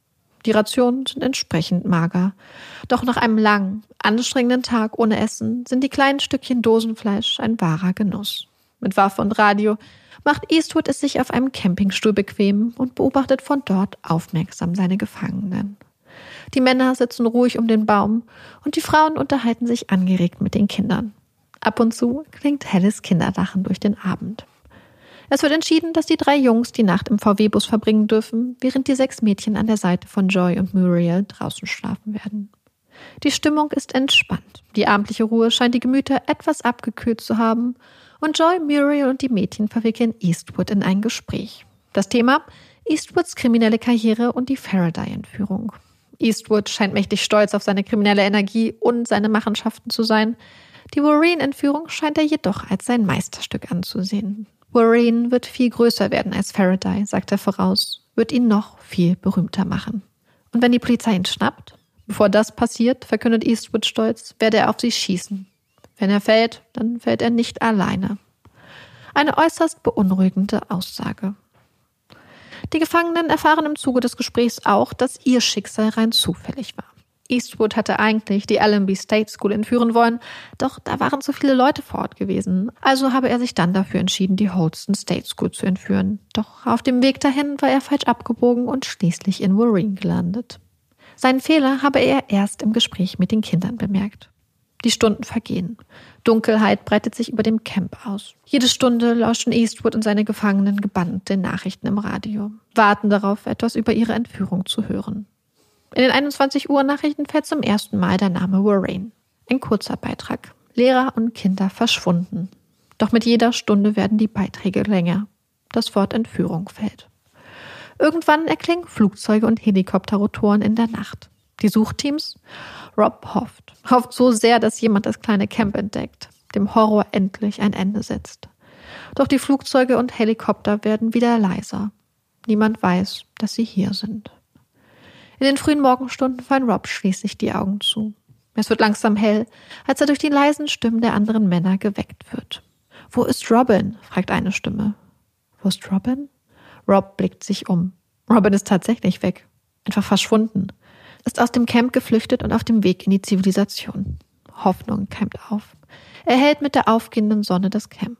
Die Rationen sind entsprechend mager. Doch nach einem langen, anstrengenden Tag ohne Essen sind die kleinen Stückchen Dosenfleisch ein wahrer Genuss. Mit Waffe und Radio macht Eastwood es sich auf einem Campingstuhl bequem und beobachtet von dort aufmerksam seine Gefangenen. Die Männer sitzen ruhig um den Baum und die Frauen unterhalten sich angeregt mit den Kindern. Ab und zu klingt helles Kinderlachen durch den Abend. Es wird entschieden, dass die drei Jungs die Nacht im VW-Bus verbringen dürfen, während die sechs Mädchen an der Seite von Joy und Muriel draußen schlafen werden. Die Stimmung ist entspannt. Die abendliche Ruhe scheint die Gemüter etwas abgekühlt zu haben und Joy, Muriel und die Mädchen verwickeln Eastwood in ein Gespräch. Das Thema Eastwoods kriminelle Karriere und die Faraday-Entführung. Eastwood scheint mächtig stolz auf seine kriminelle Energie und seine Machenschaften zu sein. Die Warren-Entführung scheint er jedoch als sein Meisterstück anzusehen. Warren wird viel größer werden als Faraday, sagt er voraus, wird ihn noch viel berühmter machen. Und wenn die Polizei ihn schnappt, bevor das passiert, verkündet Eastwood stolz, werde er auf sie schießen. Wenn er fällt, dann fällt er nicht alleine. Eine äußerst beunruhigende Aussage. Die Gefangenen erfahren im Zuge des Gesprächs auch, dass ihr Schicksal rein zufällig war. Eastwood hatte eigentlich die Allenby State School entführen wollen, doch da waren zu viele Leute vor Ort gewesen. Also habe er sich dann dafür entschieden, die Holston State School zu entführen. Doch auf dem Weg dahin war er falsch abgebogen und schließlich in Warren gelandet. Seinen Fehler habe er erst im Gespräch mit den Kindern bemerkt. Die Stunden vergehen. Dunkelheit breitet sich über dem Camp aus. Jede Stunde lauschen Eastwood und seine Gefangenen gebannt den Nachrichten im Radio, warten darauf, etwas über ihre Entführung zu hören. In den 21 Uhr Nachrichten fällt zum ersten Mal der Name Warren. Ein kurzer Beitrag. Lehrer und Kinder verschwunden. Doch mit jeder Stunde werden die Beiträge länger. Das Wort Entführung fällt. Irgendwann erklingen Flugzeuge und Helikopterrotoren in der Nacht. Die Suchteams? Rob hofft. Hofft so sehr, dass jemand das kleine Camp entdeckt, dem Horror endlich ein Ende setzt. Doch die Flugzeuge und Helikopter werden wieder leiser. Niemand weiß, dass sie hier sind. In den frühen Morgenstunden fallen Rob schließlich die Augen zu. Es wird langsam hell, als er durch die leisen Stimmen der anderen Männer geweckt wird. Wo ist Robin? fragt eine Stimme. Wo ist Robin? Rob blickt sich um. Robin ist tatsächlich weg. Einfach verschwunden. Ist aus dem Camp geflüchtet und auf dem Weg in die Zivilisation. Hoffnung keimt auf. Er hält mit der aufgehenden Sonne das Camp.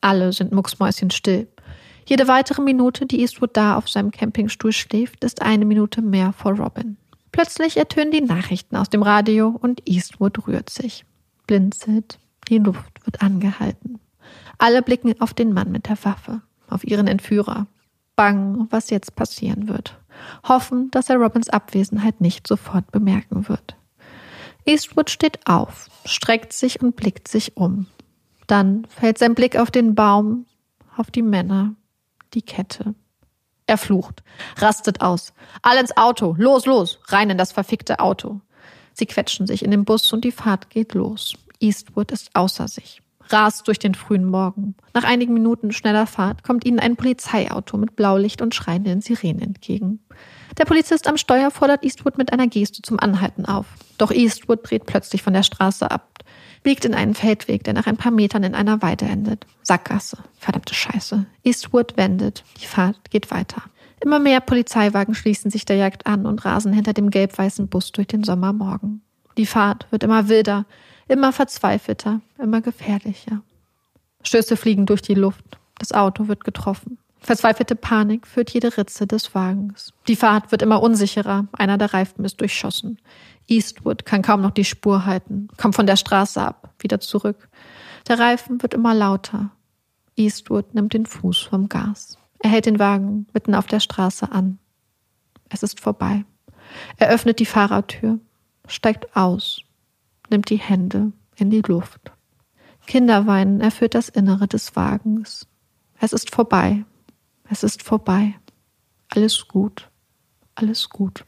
Alle sind mucksmäuschenstill. Jede weitere Minute, die Eastwood da auf seinem Campingstuhl schläft, ist eine Minute mehr vor Robin. Plötzlich ertönen die Nachrichten aus dem Radio und Eastwood rührt sich, blinzelt, die Luft wird angehalten. Alle blicken auf den Mann mit der Waffe, auf ihren Entführer, bang, was jetzt passieren wird, hoffen, dass er Robins Abwesenheit nicht sofort bemerken wird. Eastwood steht auf, streckt sich und blickt sich um. Dann fällt sein Blick auf den Baum, auf die Männer, die Kette. Er flucht, rastet aus. Alle ins Auto, los, los, rein in das verfickte Auto. Sie quetschen sich in den Bus und die Fahrt geht los. Eastwood ist außer sich, rast durch den frühen Morgen. Nach einigen Minuten schneller Fahrt kommt ihnen ein Polizeiauto mit Blaulicht und schreienden Sirenen entgegen. Der Polizist am Steuer fordert Eastwood mit einer Geste zum Anhalten auf. Doch Eastwood dreht plötzlich von der Straße ab biegt in einen Feldweg, der nach ein paar Metern in einer Weide endet. Sackgasse. Verdammte Scheiße. Eastwood wendet. Die Fahrt geht weiter. Immer mehr Polizeiwagen schließen sich der Jagd an und rasen hinter dem gelb-weißen Bus durch den Sommermorgen. Die Fahrt wird immer wilder, immer verzweifelter, immer gefährlicher. Stöße fliegen durch die Luft. Das Auto wird getroffen. Verzweifelte Panik führt jede Ritze des Wagens. Die Fahrt wird immer unsicherer. Einer der Reifen ist durchschossen. Eastwood kann kaum noch die Spur halten, kommt von der Straße ab, wieder zurück. Der Reifen wird immer lauter. Eastwood nimmt den Fuß vom Gas. Er hält den Wagen mitten auf der Straße an. Es ist vorbei. Er öffnet die Fahrertür, steigt aus, nimmt die Hände in die Luft. Kinderweinen erfüllt das Innere des Wagens. Es ist vorbei. Es ist vorbei. Alles gut. Alles gut.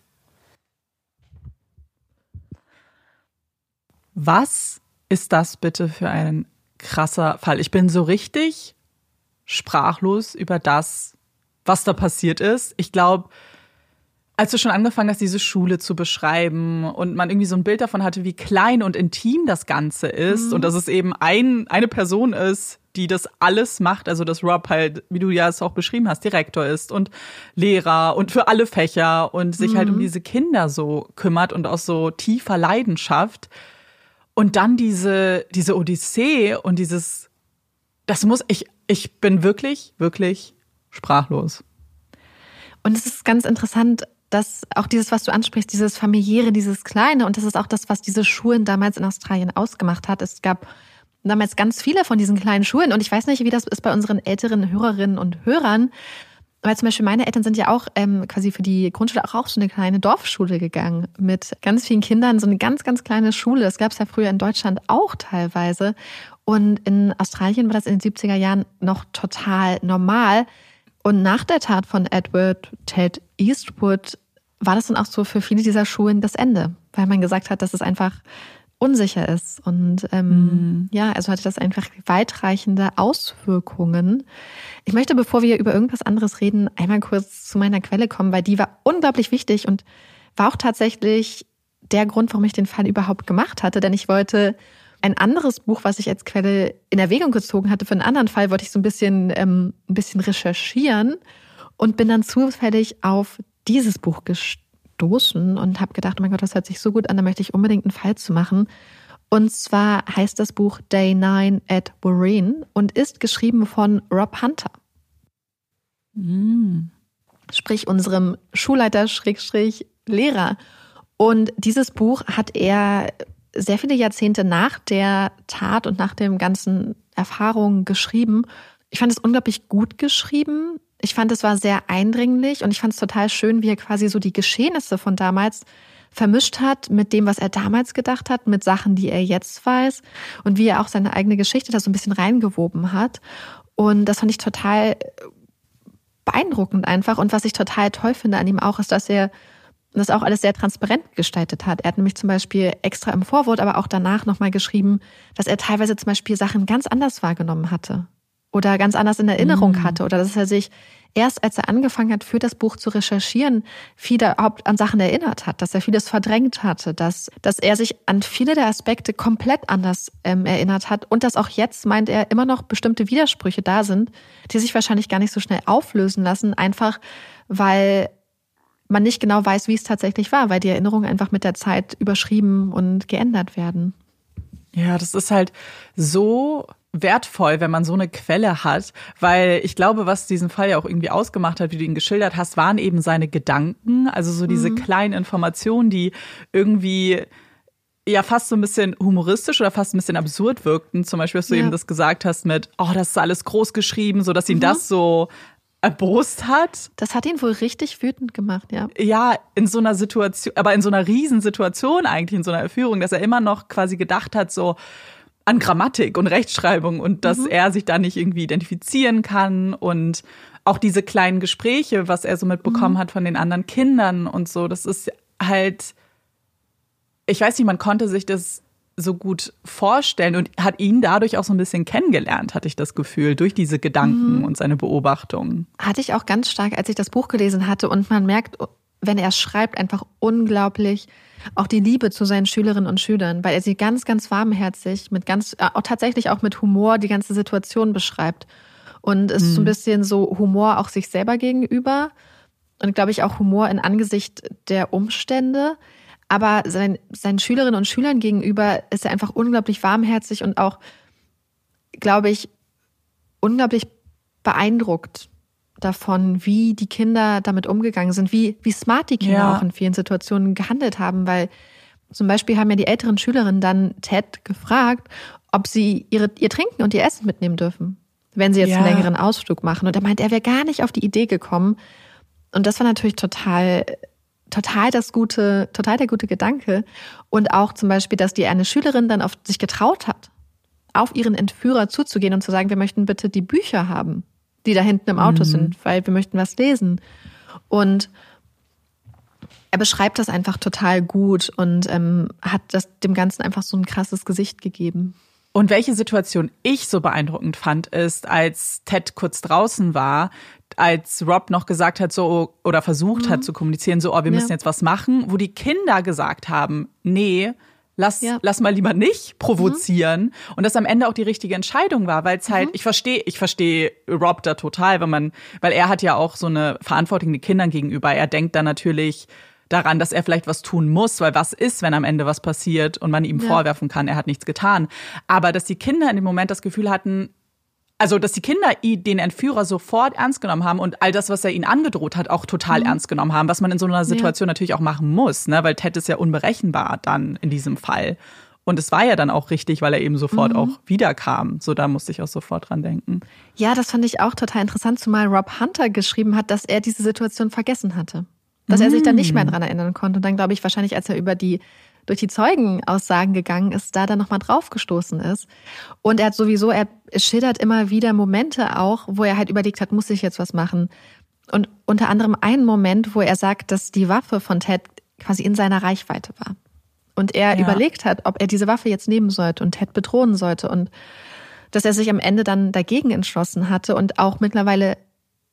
Was ist das bitte für ein krasser Fall? Ich bin so richtig sprachlos über das, was da passiert ist. Ich glaube, als du schon angefangen hast, diese Schule zu beschreiben und man irgendwie so ein Bild davon hatte, wie klein und intim das Ganze ist mhm. und dass es eben ein, eine Person ist, die das alles macht, also dass Rob halt, wie du ja es auch beschrieben hast, Direktor ist und Lehrer und für alle Fächer und sich mhm. halt um mhm. diese Kinder so kümmert und aus so tiefer Leidenschaft. Und dann diese, diese Odyssee und dieses, das muss, ich, ich bin wirklich, wirklich sprachlos. Und es ist ganz interessant, dass auch dieses, was du ansprichst, dieses familiäre, dieses Kleine, und das ist auch das, was diese Schulen damals in Australien ausgemacht hat. Es gab damals ganz viele von diesen kleinen Schulen und ich weiß nicht, wie das ist bei unseren älteren Hörerinnen und Hörern. Weil zum Beispiel meine Eltern sind ja auch ähm, quasi für die Grundschule auch auf so eine kleine Dorfschule gegangen mit ganz vielen Kindern, so eine ganz, ganz kleine Schule. Das gab es ja früher in Deutschland auch teilweise. Und in Australien war das in den 70er Jahren noch total normal. Und nach der Tat von Edward Ted Eastwood war das dann auch so für viele dieser Schulen das Ende, weil man gesagt hat, dass es einfach unsicher ist. Und ähm, mhm. ja, also hatte das einfach weitreichende Auswirkungen. Ich möchte, bevor wir über irgendwas anderes reden, einmal kurz zu meiner Quelle kommen, weil die war unglaublich wichtig und war auch tatsächlich der Grund, warum ich den Fall überhaupt gemacht hatte. Denn ich wollte ein anderes Buch, was ich als Quelle in Erwägung gezogen hatte, für einen anderen Fall wollte ich so ein bisschen, ähm, ein bisschen recherchieren und bin dann zufällig auf dieses Buch gestoßen und habe gedacht, oh mein Gott, das hört sich so gut an, da möchte ich unbedingt einen Fall zu machen. Und zwar heißt das Buch Day 9 at Warren und ist geschrieben von Rob Hunter. Mm. Sprich unserem Schulleiter, Schrägstrich, Lehrer. Und dieses Buch hat er sehr viele Jahrzehnte nach der Tat und nach dem ganzen Erfahrungen geschrieben. Ich fand es unglaublich gut geschrieben. Ich fand, es war sehr eindringlich und ich fand es total schön, wie er quasi so die Geschehnisse von damals vermischt hat mit dem, was er damals gedacht hat, mit Sachen, die er jetzt weiß und wie er auch seine eigene Geschichte da so ein bisschen reingewoben hat. Und das fand ich total beeindruckend einfach. Und was ich total toll finde an ihm auch, ist, dass er das auch alles sehr transparent gestaltet hat. Er hat nämlich zum Beispiel extra im Vorwort, aber auch danach nochmal geschrieben, dass er teilweise zum Beispiel Sachen ganz anders wahrgenommen hatte oder ganz anders in Erinnerung mhm. hatte oder dass er sich erst als er angefangen hat, für das Buch zu recherchieren, viele überhaupt an Sachen erinnert hat, dass er vieles verdrängt hatte, dass, dass er sich an viele der Aspekte komplett anders ähm, erinnert hat und dass auch jetzt, meint er, immer noch bestimmte Widersprüche da sind, die sich wahrscheinlich gar nicht so schnell auflösen lassen, einfach weil man nicht genau weiß, wie es tatsächlich war, weil die Erinnerungen einfach mit der Zeit überschrieben und geändert werden. Ja, das ist halt so wertvoll, wenn man so eine Quelle hat, weil ich glaube, was diesen Fall ja auch irgendwie ausgemacht hat, wie du ihn geschildert hast, waren eben seine Gedanken, also so diese mhm. kleinen Informationen, die irgendwie ja fast so ein bisschen humoristisch oder fast ein bisschen absurd wirkten. Zum Beispiel, was du ja. eben das gesagt hast mit, oh, das ist alles groß geschrieben, so dass ihn mhm. das so erbost hat. Das hat ihn wohl richtig wütend gemacht, ja. Ja, in so einer Situation, aber in so einer Riesensituation eigentlich, in so einer Erführung, dass er immer noch quasi gedacht hat, so an Grammatik und Rechtschreibung und dass mhm. er sich da nicht irgendwie identifizieren kann und auch diese kleinen Gespräche, was er so mitbekommen mhm. hat von den anderen Kindern und so, das ist halt, ich weiß nicht, man konnte sich das so gut vorstellen und hat ihn dadurch auch so ein bisschen kennengelernt, hatte ich das Gefühl, durch diese Gedanken mhm. und seine Beobachtungen. Hatte ich auch ganz stark, als ich das Buch gelesen hatte und man merkt, wenn er schreibt, einfach unglaublich auch die Liebe zu seinen Schülerinnen und Schülern, weil er sie ganz, ganz warmherzig, mit ganz, äh, auch tatsächlich auch mit Humor die ganze Situation beschreibt. Und es ist so ein mhm. bisschen so Humor auch sich selber gegenüber und glaube ich auch Humor in Angesicht der Umstände. Aber sein, seinen Schülerinnen und Schülern gegenüber ist er einfach unglaublich warmherzig und auch, glaube ich, unglaublich beeindruckt davon, wie die Kinder damit umgegangen sind, wie, wie smart die Kinder ja. auch in vielen Situationen gehandelt haben, weil zum Beispiel haben ja die älteren Schülerinnen dann Ted gefragt, ob sie ihre, ihr Trinken und ihr Essen mitnehmen dürfen, wenn sie jetzt ja. einen längeren Ausflug machen. Und er meint, er wäre gar nicht auf die Idee gekommen. Und das war natürlich total total das gute, total der gute Gedanke. Und auch zum Beispiel, dass die eine Schülerin dann auf sich getraut hat, auf ihren Entführer zuzugehen und zu sagen, wir möchten bitte die Bücher haben, die da hinten im Auto mhm. sind, weil wir möchten was lesen. Und er beschreibt das einfach total gut und ähm, hat das dem Ganzen einfach so ein krasses Gesicht gegeben. Und welche Situation ich so beeindruckend fand, ist, als Ted kurz draußen war, als Rob noch gesagt hat, so, oder versucht mhm. hat zu kommunizieren, so, oh, wir müssen ja. jetzt was machen, wo die Kinder gesagt haben, nee, lass, ja. lass mal lieber nicht provozieren. Mhm. Und das am Ende auch die richtige Entscheidung war, weil es halt, mhm. ich verstehe, ich verstehe Rob da total, wenn man, weil er hat ja auch so eine Verantwortung den Kindern gegenüber. Er denkt dann natürlich, daran, dass er vielleicht was tun muss, weil was ist, wenn am Ende was passiert und man ihm ja. vorwerfen kann, er hat nichts getan. Aber dass die Kinder in dem Moment das Gefühl hatten, also dass die Kinder den Entführer sofort ernst genommen haben und all das, was er ihnen angedroht hat, auch total mhm. ernst genommen haben, was man in so einer Situation ja. natürlich auch machen muss, ne? weil Ted ist ja unberechenbar dann in diesem Fall. Und es war ja dann auch richtig, weil er eben sofort mhm. auch wiederkam. So, da musste ich auch sofort dran denken. Ja, das fand ich auch total interessant, zumal Rob Hunter geschrieben hat, dass er diese Situation vergessen hatte. Dass mhm. er sich dann nicht mehr mm. daran erinnern konnte. Und dann glaube ich wahrscheinlich, als er über die durch die Zeugenaussagen gegangen ist, da dann nochmal draufgestoßen ist. Und er hat sowieso, er schildert immer wieder Momente auch, wo er halt überlegt hat, muss ich jetzt was machen? Und unter anderem einen Moment, wo er sagt, dass die Waffe von Ted quasi in seiner Reichweite war. Und er ja. überlegt hat, ob er diese Waffe jetzt nehmen sollte und Ted bedrohen sollte. Und dass er sich am Ende dann dagegen entschlossen hatte und auch mittlerweile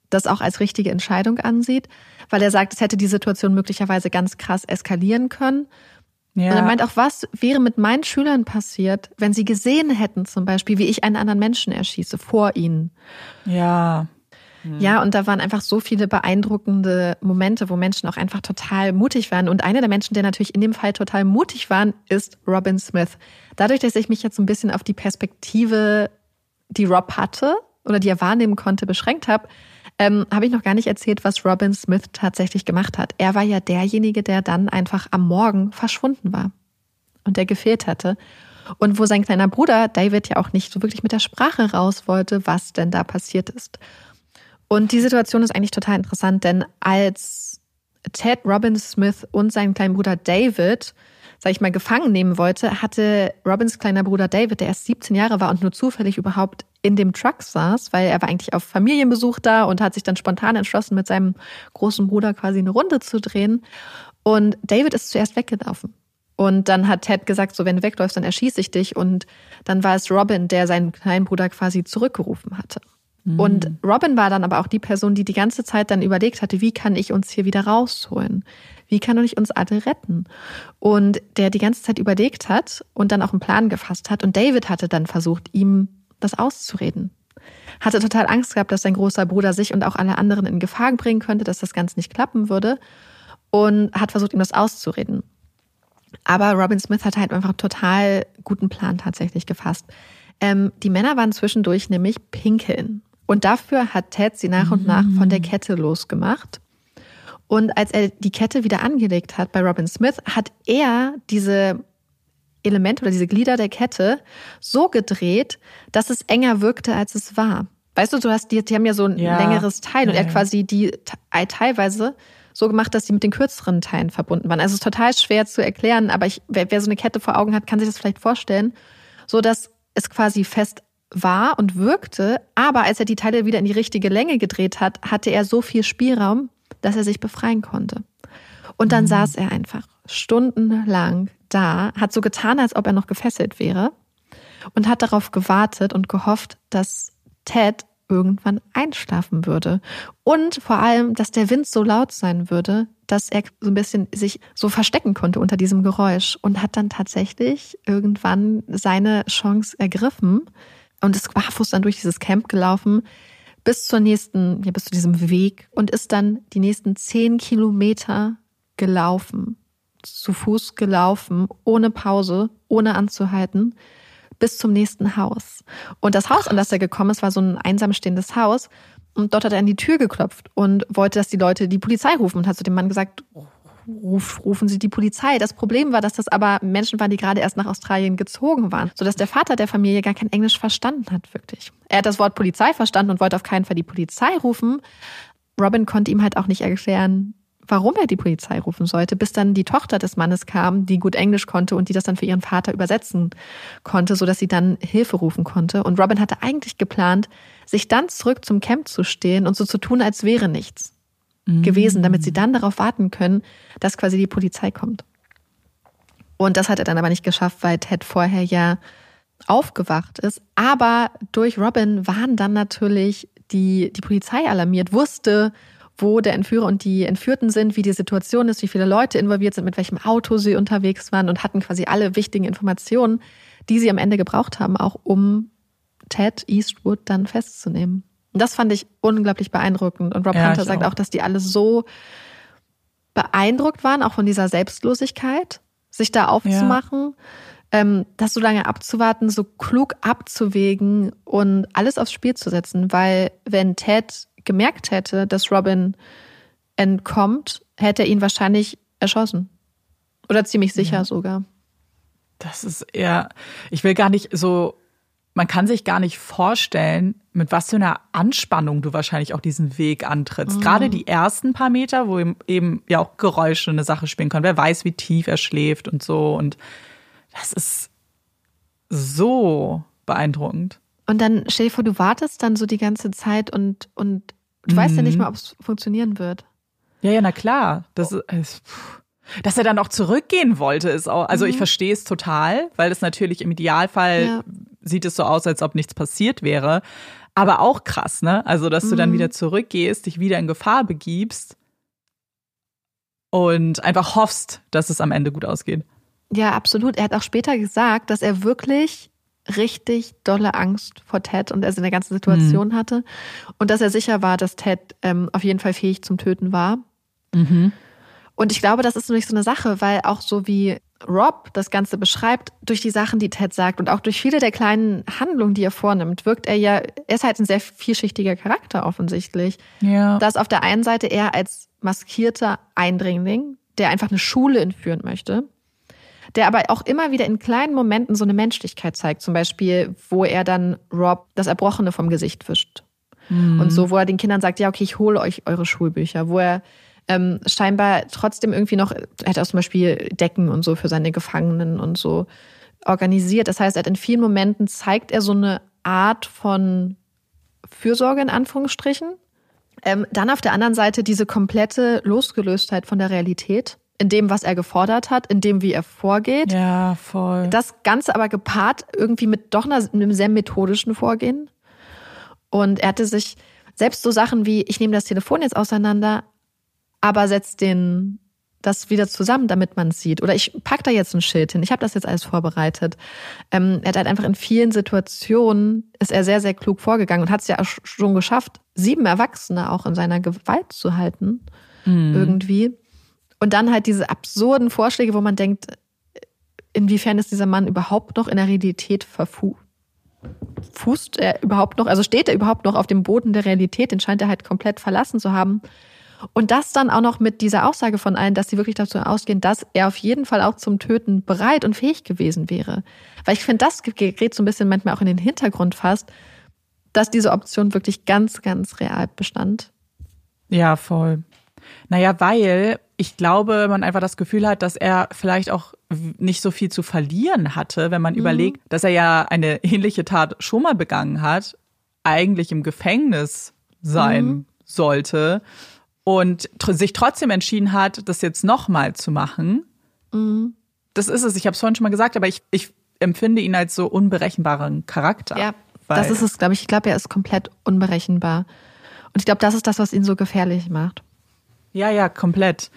das auch als richtige Entscheidung ansieht, weil er sagt, es hätte die Situation möglicherweise ganz krass eskalieren können. Ja. Und er meint auch, was wäre mit meinen Schülern passiert, wenn sie gesehen hätten, zum Beispiel, wie ich einen anderen Menschen erschieße vor ihnen. Ja. Hm. Ja, und da waren einfach so viele beeindruckende Momente, wo Menschen auch einfach total mutig waren. Und einer der Menschen, der natürlich in dem Fall total mutig waren, ist Robin Smith. Dadurch, dass ich mich jetzt so ein bisschen auf die Perspektive, die Rob hatte oder die er wahrnehmen konnte, beschränkt habe, ähm, habe ich noch gar nicht erzählt, was Robin Smith tatsächlich gemacht hat. Er war ja derjenige, der dann einfach am Morgen verschwunden war und der gefehlt hatte. Und wo sein kleiner Bruder David ja auch nicht so wirklich mit der Sprache raus wollte, was denn da passiert ist. Und die Situation ist eigentlich total interessant, denn als Ted Robin Smith und sein kleiner Bruder David sag ich mal, gefangen nehmen wollte, hatte Robins kleiner Bruder David, der erst 17 Jahre war und nur zufällig überhaupt in dem Truck saß, weil er war eigentlich auf Familienbesuch da und hat sich dann spontan entschlossen, mit seinem großen Bruder quasi eine Runde zu drehen. Und David ist zuerst weggelaufen. Und dann hat Ted gesagt, so wenn du wegläufst, dann erschieße ich dich. Und dann war es Robin, der seinen kleinen Bruder quasi zurückgerufen hatte. Mhm. Und Robin war dann aber auch die Person, die die ganze Zeit dann überlegt hatte, wie kann ich uns hier wieder rausholen? Wie kann ich uns alle retten? Und der die ganze Zeit überlegt hat und dann auch einen Plan gefasst hat. Und David hatte dann versucht, ihm das auszureden. Hatte total Angst gehabt, dass sein großer Bruder sich und auch alle anderen in Gefahr bringen könnte, dass das Ganze nicht klappen würde. Und hat versucht, ihm das auszureden. Aber Robin Smith hat halt einfach einen total guten Plan tatsächlich gefasst. Ähm, die Männer waren zwischendurch nämlich pinkeln. Und dafür hat Ted sie nach und nach von der Kette losgemacht. Und als er die Kette wieder angelegt hat bei Robin Smith, hat er diese Elemente oder diese Glieder der Kette so gedreht, dass es enger wirkte, als es war. Weißt du, du hast die, die haben ja so ein ja. längeres Teil und er hat quasi die teilweise so gemacht, dass sie mit den kürzeren Teilen verbunden waren. Also es ist total schwer zu erklären, aber ich, wer, wer so eine Kette vor Augen hat, kann sich das vielleicht vorstellen, so dass es quasi fest war und wirkte, aber als er die Teile wieder in die richtige Länge gedreht hat, hatte er so viel Spielraum, dass er sich befreien konnte. Und dann mhm. saß er einfach stundenlang da, hat so getan, als ob er noch gefesselt wäre und hat darauf gewartet und gehofft, dass Ted irgendwann einschlafen würde. Und vor allem, dass der Wind so laut sein würde, dass er so ein bisschen sich so verstecken konnte unter diesem Geräusch und hat dann tatsächlich irgendwann seine Chance ergriffen und ist barfuß dann durch dieses Camp gelaufen bis zur nächsten, ja, bis zu diesem Weg und ist dann die nächsten zehn Kilometer gelaufen, zu Fuß gelaufen, ohne Pause, ohne anzuhalten bis zum nächsten Haus. Und das Haus, an das er gekommen ist, war so ein einsam stehendes Haus. Und dort hat er an die Tür geklopft und wollte, dass die Leute die Polizei rufen und hat zu dem Mann gesagt, Ruf, rufen Sie die Polizei. Das Problem war, dass das aber Menschen waren, die gerade erst nach Australien gezogen waren, sodass der Vater der Familie gar kein Englisch verstanden hat, wirklich. Er hat das Wort Polizei verstanden und wollte auf keinen Fall die Polizei rufen. Robin konnte ihm halt auch nicht erklären, warum er die Polizei rufen sollte, bis dann die Tochter des Mannes kam, die gut Englisch konnte und die das dann für ihren Vater übersetzen konnte, so dass sie dann Hilfe rufen konnte. Und Robin hatte eigentlich geplant, sich dann zurück zum Camp zu stehen und so zu tun, als wäre nichts mhm. gewesen, damit sie dann darauf warten können, dass quasi die Polizei kommt. Und das hat er dann aber nicht geschafft, weil Ted vorher ja aufgewacht ist. Aber durch Robin waren dann natürlich die, die Polizei alarmiert, wusste, wo der Entführer und die Entführten sind, wie die Situation ist, wie viele Leute involviert sind, mit welchem Auto sie unterwegs waren und hatten quasi alle wichtigen Informationen, die sie am Ende gebraucht haben, auch um Ted Eastwood dann festzunehmen. Und das fand ich unglaublich beeindruckend. Und Rob ja, Hunter sagt auch. auch, dass die alle so beeindruckt waren, auch von dieser Selbstlosigkeit, sich da aufzumachen, ja. ähm, das so lange abzuwarten, so klug abzuwägen und alles aufs Spiel zu setzen. Weil wenn Ted gemerkt hätte, dass Robin entkommt, hätte er ihn wahrscheinlich erschossen. Oder ziemlich sicher ja. sogar. Das ist eher, ich will gar nicht so, man kann sich gar nicht vorstellen, mit was für einer Anspannung du wahrscheinlich auch diesen Weg antrittst. Mhm. Gerade die ersten paar Meter, wo eben ja auch Geräusche eine Sache spielen können. Wer weiß, wie tief er schläft und so. Und das ist so beeindruckend. Und dann stell dir vor, du wartest dann so die ganze Zeit und, und du mhm. weißt ja nicht mhm. mal, ob es funktionieren wird. Ja, ja, na klar. Das oh. ist, dass er dann auch zurückgehen wollte, ist auch, also mhm. ich verstehe es total, weil es natürlich im Idealfall ja. Sieht es so aus, als ob nichts passiert wäre. Aber auch krass, ne? Also, dass mhm. du dann mhm. wieder zurückgehst, dich wieder in Gefahr begibst und einfach hoffst, dass es am Ende gut ausgeht. Ja, absolut. Er hat auch später gesagt, dass er wirklich richtig dolle Angst vor Ted und er in der ganzen Situation mhm. hatte und dass er sicher war, dass Ted ähm, auf jeden Fall fähig zum Töten war. Mhm. Und ich glaube, das ist nämlich so eine Sache, weil auch so wie Rob das Ganze beschreibt, durch die Sachen, die Ted sagt und auch durch viele der kleinen Handlungen, die er vornimmt, wirkt er ja, er ist halt ein sehr vielschichtiger Charakter offensichtlich. Ja. Dass auf der einen Seite er als maskierter Eindringling, der einfach eine Schule entführen möchte, der aber auch immer wieder in kleinen Momenten so eine Menschlichkeit zeigt. Zum Beispiel, wo er dann Rob das Erbrochene vom Gesicht wischt. Mhm. Und so, wo er den Kindern sagt, ja, okay, ich hole euch eure Schulbücher. Wo er ähm, scheinbar trotzdem irgendwie noch, er hat auch zum Beispiel Decken und so für seine Gefangenen und so organisiert. Das heißt, er hat in vielen Momenten zeigt er so eine Art von Fürsorge in Anführungsstrichen. Ähm, dann auf der anderen Seite diese komplette Losgelöstheit von der Realität in dem, was er gefordert hat, in dem, wie er vorgeht. Ja, voll. Das Ganze aber gepaart irgendwie mit doch einem sehr methodischen Vorgehen. Und er hatte sich selbst so Sachen wie, ich nehme das Telefon jetzt auseinander, aber setze den das wieder zusammen, damit man es sieht. Oder ich pack da jetzt ein Schild hin. Ich habe das jetzt alles vorbereitet. Ähm, er hat halt einfach in vielen Situationen ist er sehr, sehr klug vorgegangen und hat es ja auch schon geschafft, sieben Erwachsene auch in seiner Gewalt zu halten. Mhm. Irgendwie. Und dann halt diese absurden Vorschläge, wo man denkt, inwiefern ist dieser Mann überhaupt noch in der Realität verfu fußt er überhaupt noch, also steht er überhaupt noch auf dem Boden der Realität, den scheint er halt komplett verlassen zu haben. Und das dann auch noch mit dieser Aussage von allen, dass sie wirklich dazu ausgehen, dass er auf jeden Fall auch zum Töten bereit und fähig gewesen wäre. Weil ich finde, das gerät so ein bisschen manchmal auch in den Hintergrund fast, dass diese Option wirklich ganz, ganz real bestand. Ja, voll. Naja, weil ich glaube, man einfach das Gefühl hat, dass er vielleicht auch nicht so viel zu verlieren hatte, wenn man mhm. überlegt, dass er ja eine *laughs* ähnliche Tat schon mal begangen hat, eigentlich im Gefängnis sein mhm. sollte und sich trotzdem entschieden hat, das jetzt nochmal zu machen. Mhm. Das ist es, ich habe es vorhin schon mal gesagt, aber ich, ich empfinde ihn als so unberechenbaren Charakter. Ja, das ist es, glaube ich. Ich glaube, er ist komplett unberechenbar. Und ich glaube, das ist das, was ihn so gefährlich macht. Ja, ja, komplett.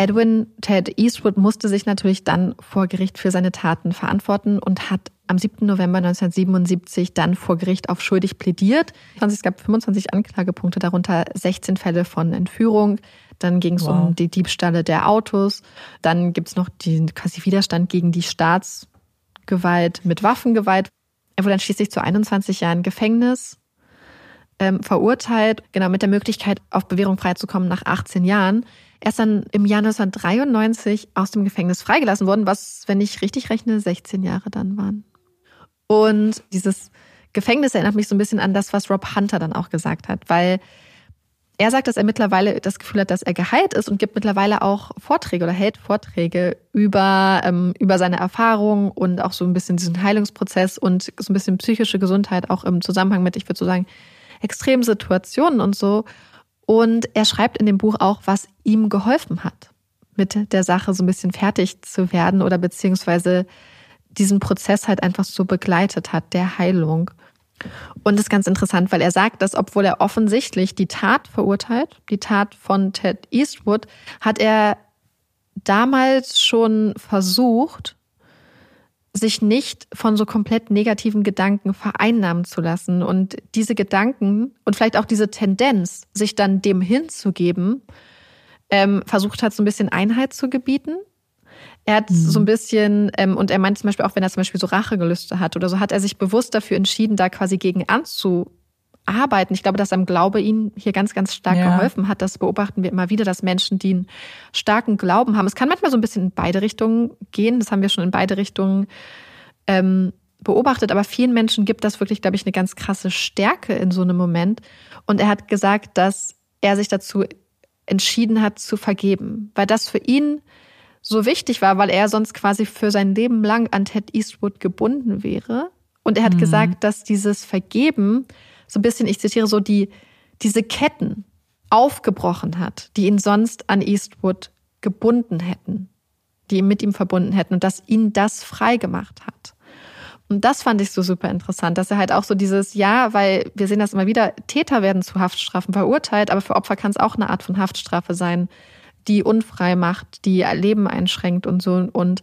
Edwin Ted Eastwood musste sich natürlich dann vor Gericht für seine Taten verantworten und hat am 7. November 1977 dann vor Gericht auf schuldig plädiert. Es gab 25 Anklagepunkte, darunter 16 Fälle von Entführung. Dann ging es wow. um die Diebstahle der Autos. Dann gibt es noch den quasi Widerstand gegen die Staatsgewalt mit Waffengewalt. Er wurde dann schließlich zu 21 Jahren Gefängnis ähm, verurteilt, genau mit der Möglichkeit, auf Bewährung freizukommen nach 18 Jahren. Er ist dann im Jahr 1993 aus dem Gefängnis freigelassen worden, was, wenn ich richtig rechne, 16 Jahre dann waren. Und dieses Gefängnis erinnert mich so ein bisschen an das, was Rob Hunter dann auch gesagt hat, weil er sagt, dass er mittlerweile das Gefühl hat, dass er geheilt ist und gibt mittlerweile auch Vorträge oder hält Vorträge über, ähm, über seine Erfahrungen und auch so ein bisschen diesen Heilungsprozess und so ein bisschen psychische Gesundheit auch im Zusammenhang mit, ich würde so sagen, extremen Situationen und so. Und er schreibt in dem Buch auch, was ihm geholfen hat, mit der Sache so ein bisschen fertig zu werden oder beziehungsweise diesen Prozess halt einfach so begleitet hat, der Heilung. Und das ist ganz interessant, weil er sagt, dass obwohl er offensichtlich die Tat verurteilt, die Tat von Ted Eastwood, hat er damals schon versucht, sich nicht von so komplett negativen Gedanken vereinnahmen zu lassen und diese Gedanken und vielleicht auch diese Tendenz, sich dann dem hinzugeben, ähm, versucht hat, so ein bisschen Einheit zu gebieten. Er hat mhm. so ein bisschen, ähm, und er meint zum Beispiel auch, wenn er zum Beispiel so Rachegelüste hat oder so, hat er sich bewusst dafür entschieden, da quasi gegen anzu, arbeiten. Ich glaube, dass am Glaube ihnen hier ganz, ganz stark ja. geholfen hat. Das beobachten wir immer wieder, dass Menschen, die einen starken Glauben haben. Es kann manchmal so ein bisschen in beide Richtungen gehen. Das haben wir schon in beide Richtungen ähm, beobachtet. Aber vielen Menschen gibt das wirklich, glaube ich, eine ganz krasse Stärke in so einem Moment. Und er hat gesagt, dass er sich dazu entschieden hat, zu vergeben, weil das für ihn so wichtig war, weil er sonst quasi für sein Leben lang an Ted Eastwood gebunden wäre. Und er hat mhm. gesagt, dass dieses Vergeben so ein bisschen, ich zitiere so, die, diese Ketten aufgebrochen hat, die ihn sonst an Eastwood gebunden hätten, die ihn mit ihm verbunden hätten und dass ihn das frei gemacht hat. Und das fand ich so super interessant, dass er halt auch so dieses, ja, weil wir sehen das immer wieder, Täter werden zu Haftstrafen verurteilt, aber für Opfer kann es auch eine Art von Haftstrafe sein, die unfrei macht, die ihr Leben einschränkt und so. Und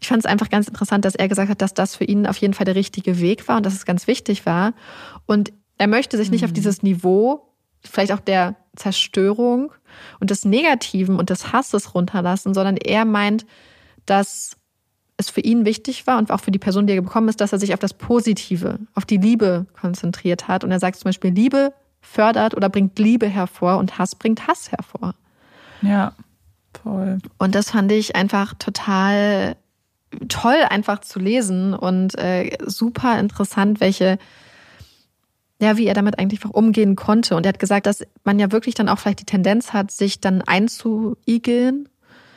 ich fand es einfach ganz interessant, dass er gesagt hat, dass das für ihn auf jeden Fall der richtige Weg war und dass es ganz wichtig war. Und er möchte sich nicht mhm. auf dieses Niveau, vielleicht auch der Zerstörung und des Negativen und des Hasses runterlassen, sondern er meint, dass es für ihn wichtig war und auch für die Person, die er bekommen ist, dass er sich auf das Positive, auf die Liebe konzentriert hat. Und er sagt zum Beispiel, Liebe fördert oder bringt Liebe hervor und Hass bringt Hass hervor. Ja, voll. Und das fand ich einfach total toll, einfach zu lesen und äh, super interessant, welche ja, wie er damit eigentlich auch umgehen konnte. Und er hat gesagt, dass man ja wirklich dann auch vielleicht die Tendenz hat, sich dann einzuigeln,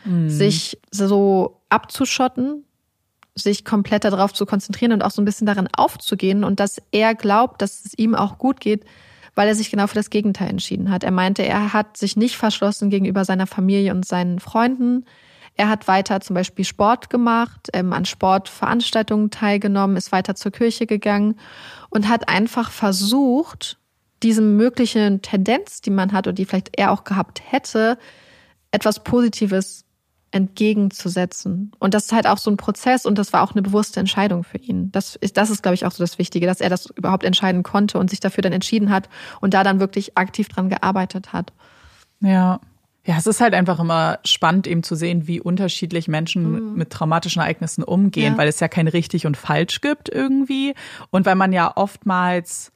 mhm. sich so abzuschotten, sich komplett darauf zu konzentrieren und auch so ein bisschen darin aufzugehen und dass er glaubt, dass es ihm auch gut geht, weil er sich genau für das Gegenteil entschieden hat. Er meinte, er hat sich nicht verschlossen gegenüber seiner Familie und seinen Freunden. Er hat weiter zum Beispiel Sport gemacht, ähm, an Sportveranstaltungen teilgenommen, ist weiter zur Kirche gegangen und hat einfach versucht, diesem möglichen Tendenz, die man hat und die vielleicht er auch gehabt hätte, etwas Positives entgegenzusetzen. Und das ist halt auch so ein Prozess und das war auch eine bewusste Entscheidung für ihn. Das ist, das ist, glaube ich, auch so das Wichtige, dass er das überhaupt entscheiden konnte und sich dafür dann entschieden hat und da dann wirklich aktiv dran gearbeitet hat. Ja. Ja, es ist halt einfach immer spannend, eben zu sehen, wie unterschiedlich Menschen mhm. mit traumatischen Ereignissen umgehen, ja. weil es ja kein richtig und falsch gibt irgendwie. Und weil man ja oftmals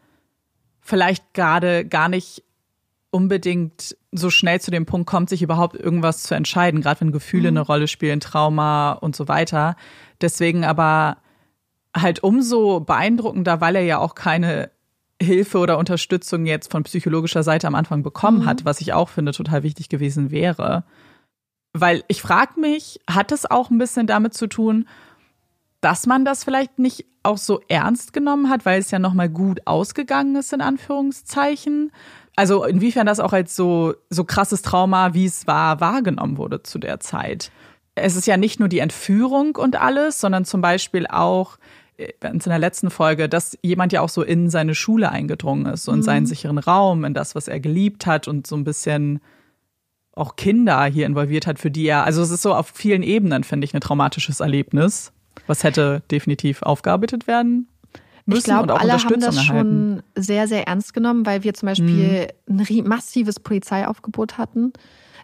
vielleicht gerade gar nicht unbedingt so schnell zu dem Punkt kommt, sich überhaupt irgendwas zu entscheiden, gerade wenn Gefühle mhm. eine Rolle spielen, Trauma und so weiter. Deswegen aber halt umso beeindruckender, weil er ja auch keine Hilfe oder Unterstützung jetzt von psychologischer Seite am Anfang bekommen mhm. hat, was ich auch finde total wichtig gewesen wäre. Weil ich frage mich, hat es auch ein bisschen damit zu tun, dass man das vielleicht nicht auch so ernst genommen hat, weil es ja nochmal gut ausgegangen ist, in Anführungszeichen? Also inwiefern das auch als so, so krasses Trauma, wie es war, wahrgenommen wurde zu der Zeit. Es ist ja nicht nur die Entführung und alles, sondern zum Beispiel auch in der letzten Folge, dass jemand ja auch so in seine Schule eingedrungen ist, so in mhm. seinen sicheren Raum, in das, was er geliebt hat und so ein bisschen auch Kinder hier involviert hat, für die er, also es ist so auf vielen Ebenen, finde ich, ein traumatisches Erlebnis, was hätte definitiv aufgearbeitet werden müssen ich glaube, alle haben das erhalten. schon sehr, sehr ernst genommen, weil wir zum Beispiel mhm. ein massives Polizeiaufgebot hatten.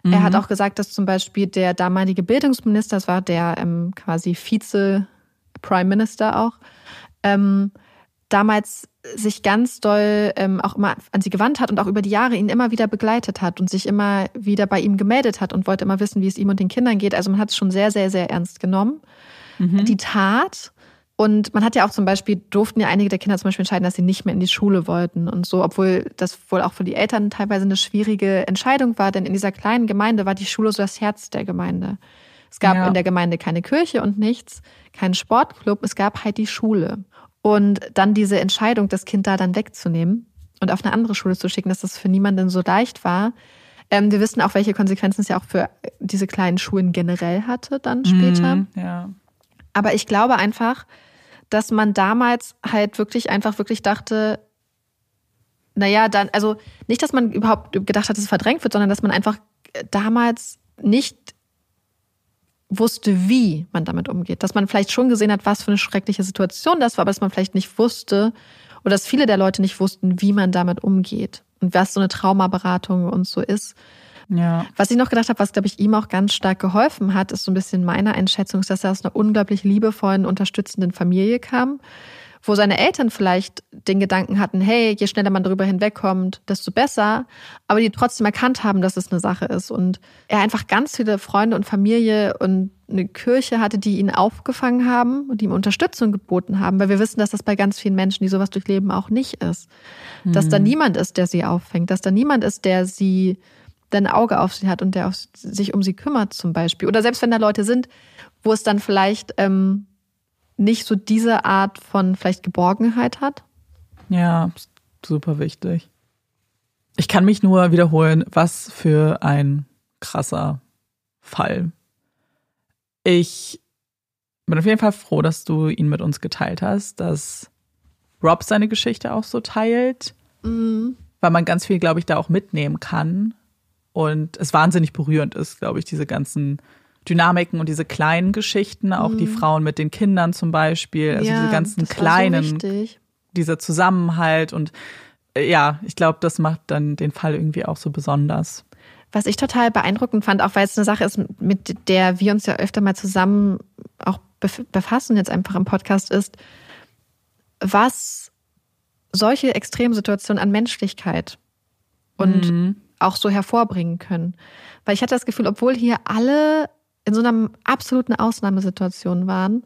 Mhm. Er hat mhm. auch gesagt, dass zum Beispiel der damalige Bildungsminister, das war der ähm, quasi Vize Prime Minister auch, ähm, damals sich ganz doll ähm, auch immer an sie gewandt hat und auch über die Jahre ihn immer wieder begleitet hat und sich immer wieder bei ihm gemeldet hat und wollte immer wissen, wie es ihm und den Kindern geht. Also man hat es schon sehr, sehr, sehr ernst genommen. Mhm. Die Tat. Und man hat ja auch zum Beispiel, durften ja einige der Kinder zum Beispiel entscheiden, dass sie nicht mehr in die Schule wollten und so, obwohl das wohl auch für die Eltern teilweise eine schwierige Entscheidung war, denn in dieser kleinen Gemeinde war die Schule so das Herz der Gemeinde. Es gab ja. in der Gemeinde keine Kirche und nichts, keinen Sportclub, es gab halt die Schule. Und dann diese Entscheidung, das Kind da dann wegzunehmen und auf eine andere Schule zu schicken, dass das für niemanden so leicht war. Ähm, wir wissen auch, welche Konsequenzen es ja auch für diese kleinen Schulen generell hatte dann später. Mhm, ja. Aber ich glaube einfach, dass man damals halt wirklich einfach wirklich dachte, naja, dann, also nicht, dass man überhaupt gedacht hat, dass es verdrängt wird, sondern dass man einfach damals nicht wusste, wie man damit umgeht. Dass man vielleicht schon gesehen hat, was für eine schreckliche Situation das war, aber dass man vielleicht nicht wusste oder dass viele der Leute nicht wussten, wie man damit umgeht und was so eine Traumaberatung und so ist. Ja. Was ich noch gedacht habe, was, glaube ich, ihm auch ganz stark geholfen hat, ist so ein bisschen meine Einschätzung, dass er aus einer unglaublich liebevollen, unterstützenden Familie kam wo seine Eltern vielleicht den Gedanken hatten, hey, je schneller man darüber hinwegkommt, desto besser, aber die trotzdem erkannt haben, dass es eine Sache ist. Und er einfach ganz viele Freunde und Familie und eine Kirche hatte, die ihn aufgefangen haben und ihm Unterstützung geboten haben, weil wir wissen, dass das bei ganz vielen Menschen, die sowas durchleben, auch nicht ist. Mhm. Dass da mhm. niemand ist, der sie auffängt, dass da niemand ist, der sie der ein Auge auf sie hat und der sich um sie kümmert zum Beispiel. Oder selbst wenn da Leute sind, wo es dann vielleicht ähm, nicht so diese Art von vielleicht Geborgenheit hat? Ja, super wichtig. Ich kann mich nur wiederholen, was für ein krasser Fall. Ich bin auf jeden Fall froh, dass du ihn mit uns geteilt hast, dass Rob seine Geschichte auch so teilt, mhm. weil man ganz viel, glaube ich, da auch mitnehmen kann. Und es wahnsinnig berührend ist, glaube ich, diese ganzen Dynamiken und diese kleinen Geschichten, auch mhm. die Frauen mit den Kindern zum Beispiel, also ja, diese ganzen kleinen, so dieser Zusammenhalt und äh, ja, ich glaube, das macht dann den Fall irgendwie auch so besonders. Was ich total beeindruckend fand, auch weil es eine Sache ist, mit der wir uns ja öfter mal zusammen auch befassen, jetzt einfach im Podcast, ist, was solche Extremsituationen an Menschlichkeit und mhm. auch so hervorbringen können. Weil ich hatte das Gefühl, obwohl hier alle in so einer absoluten Ausnahmesituation waren,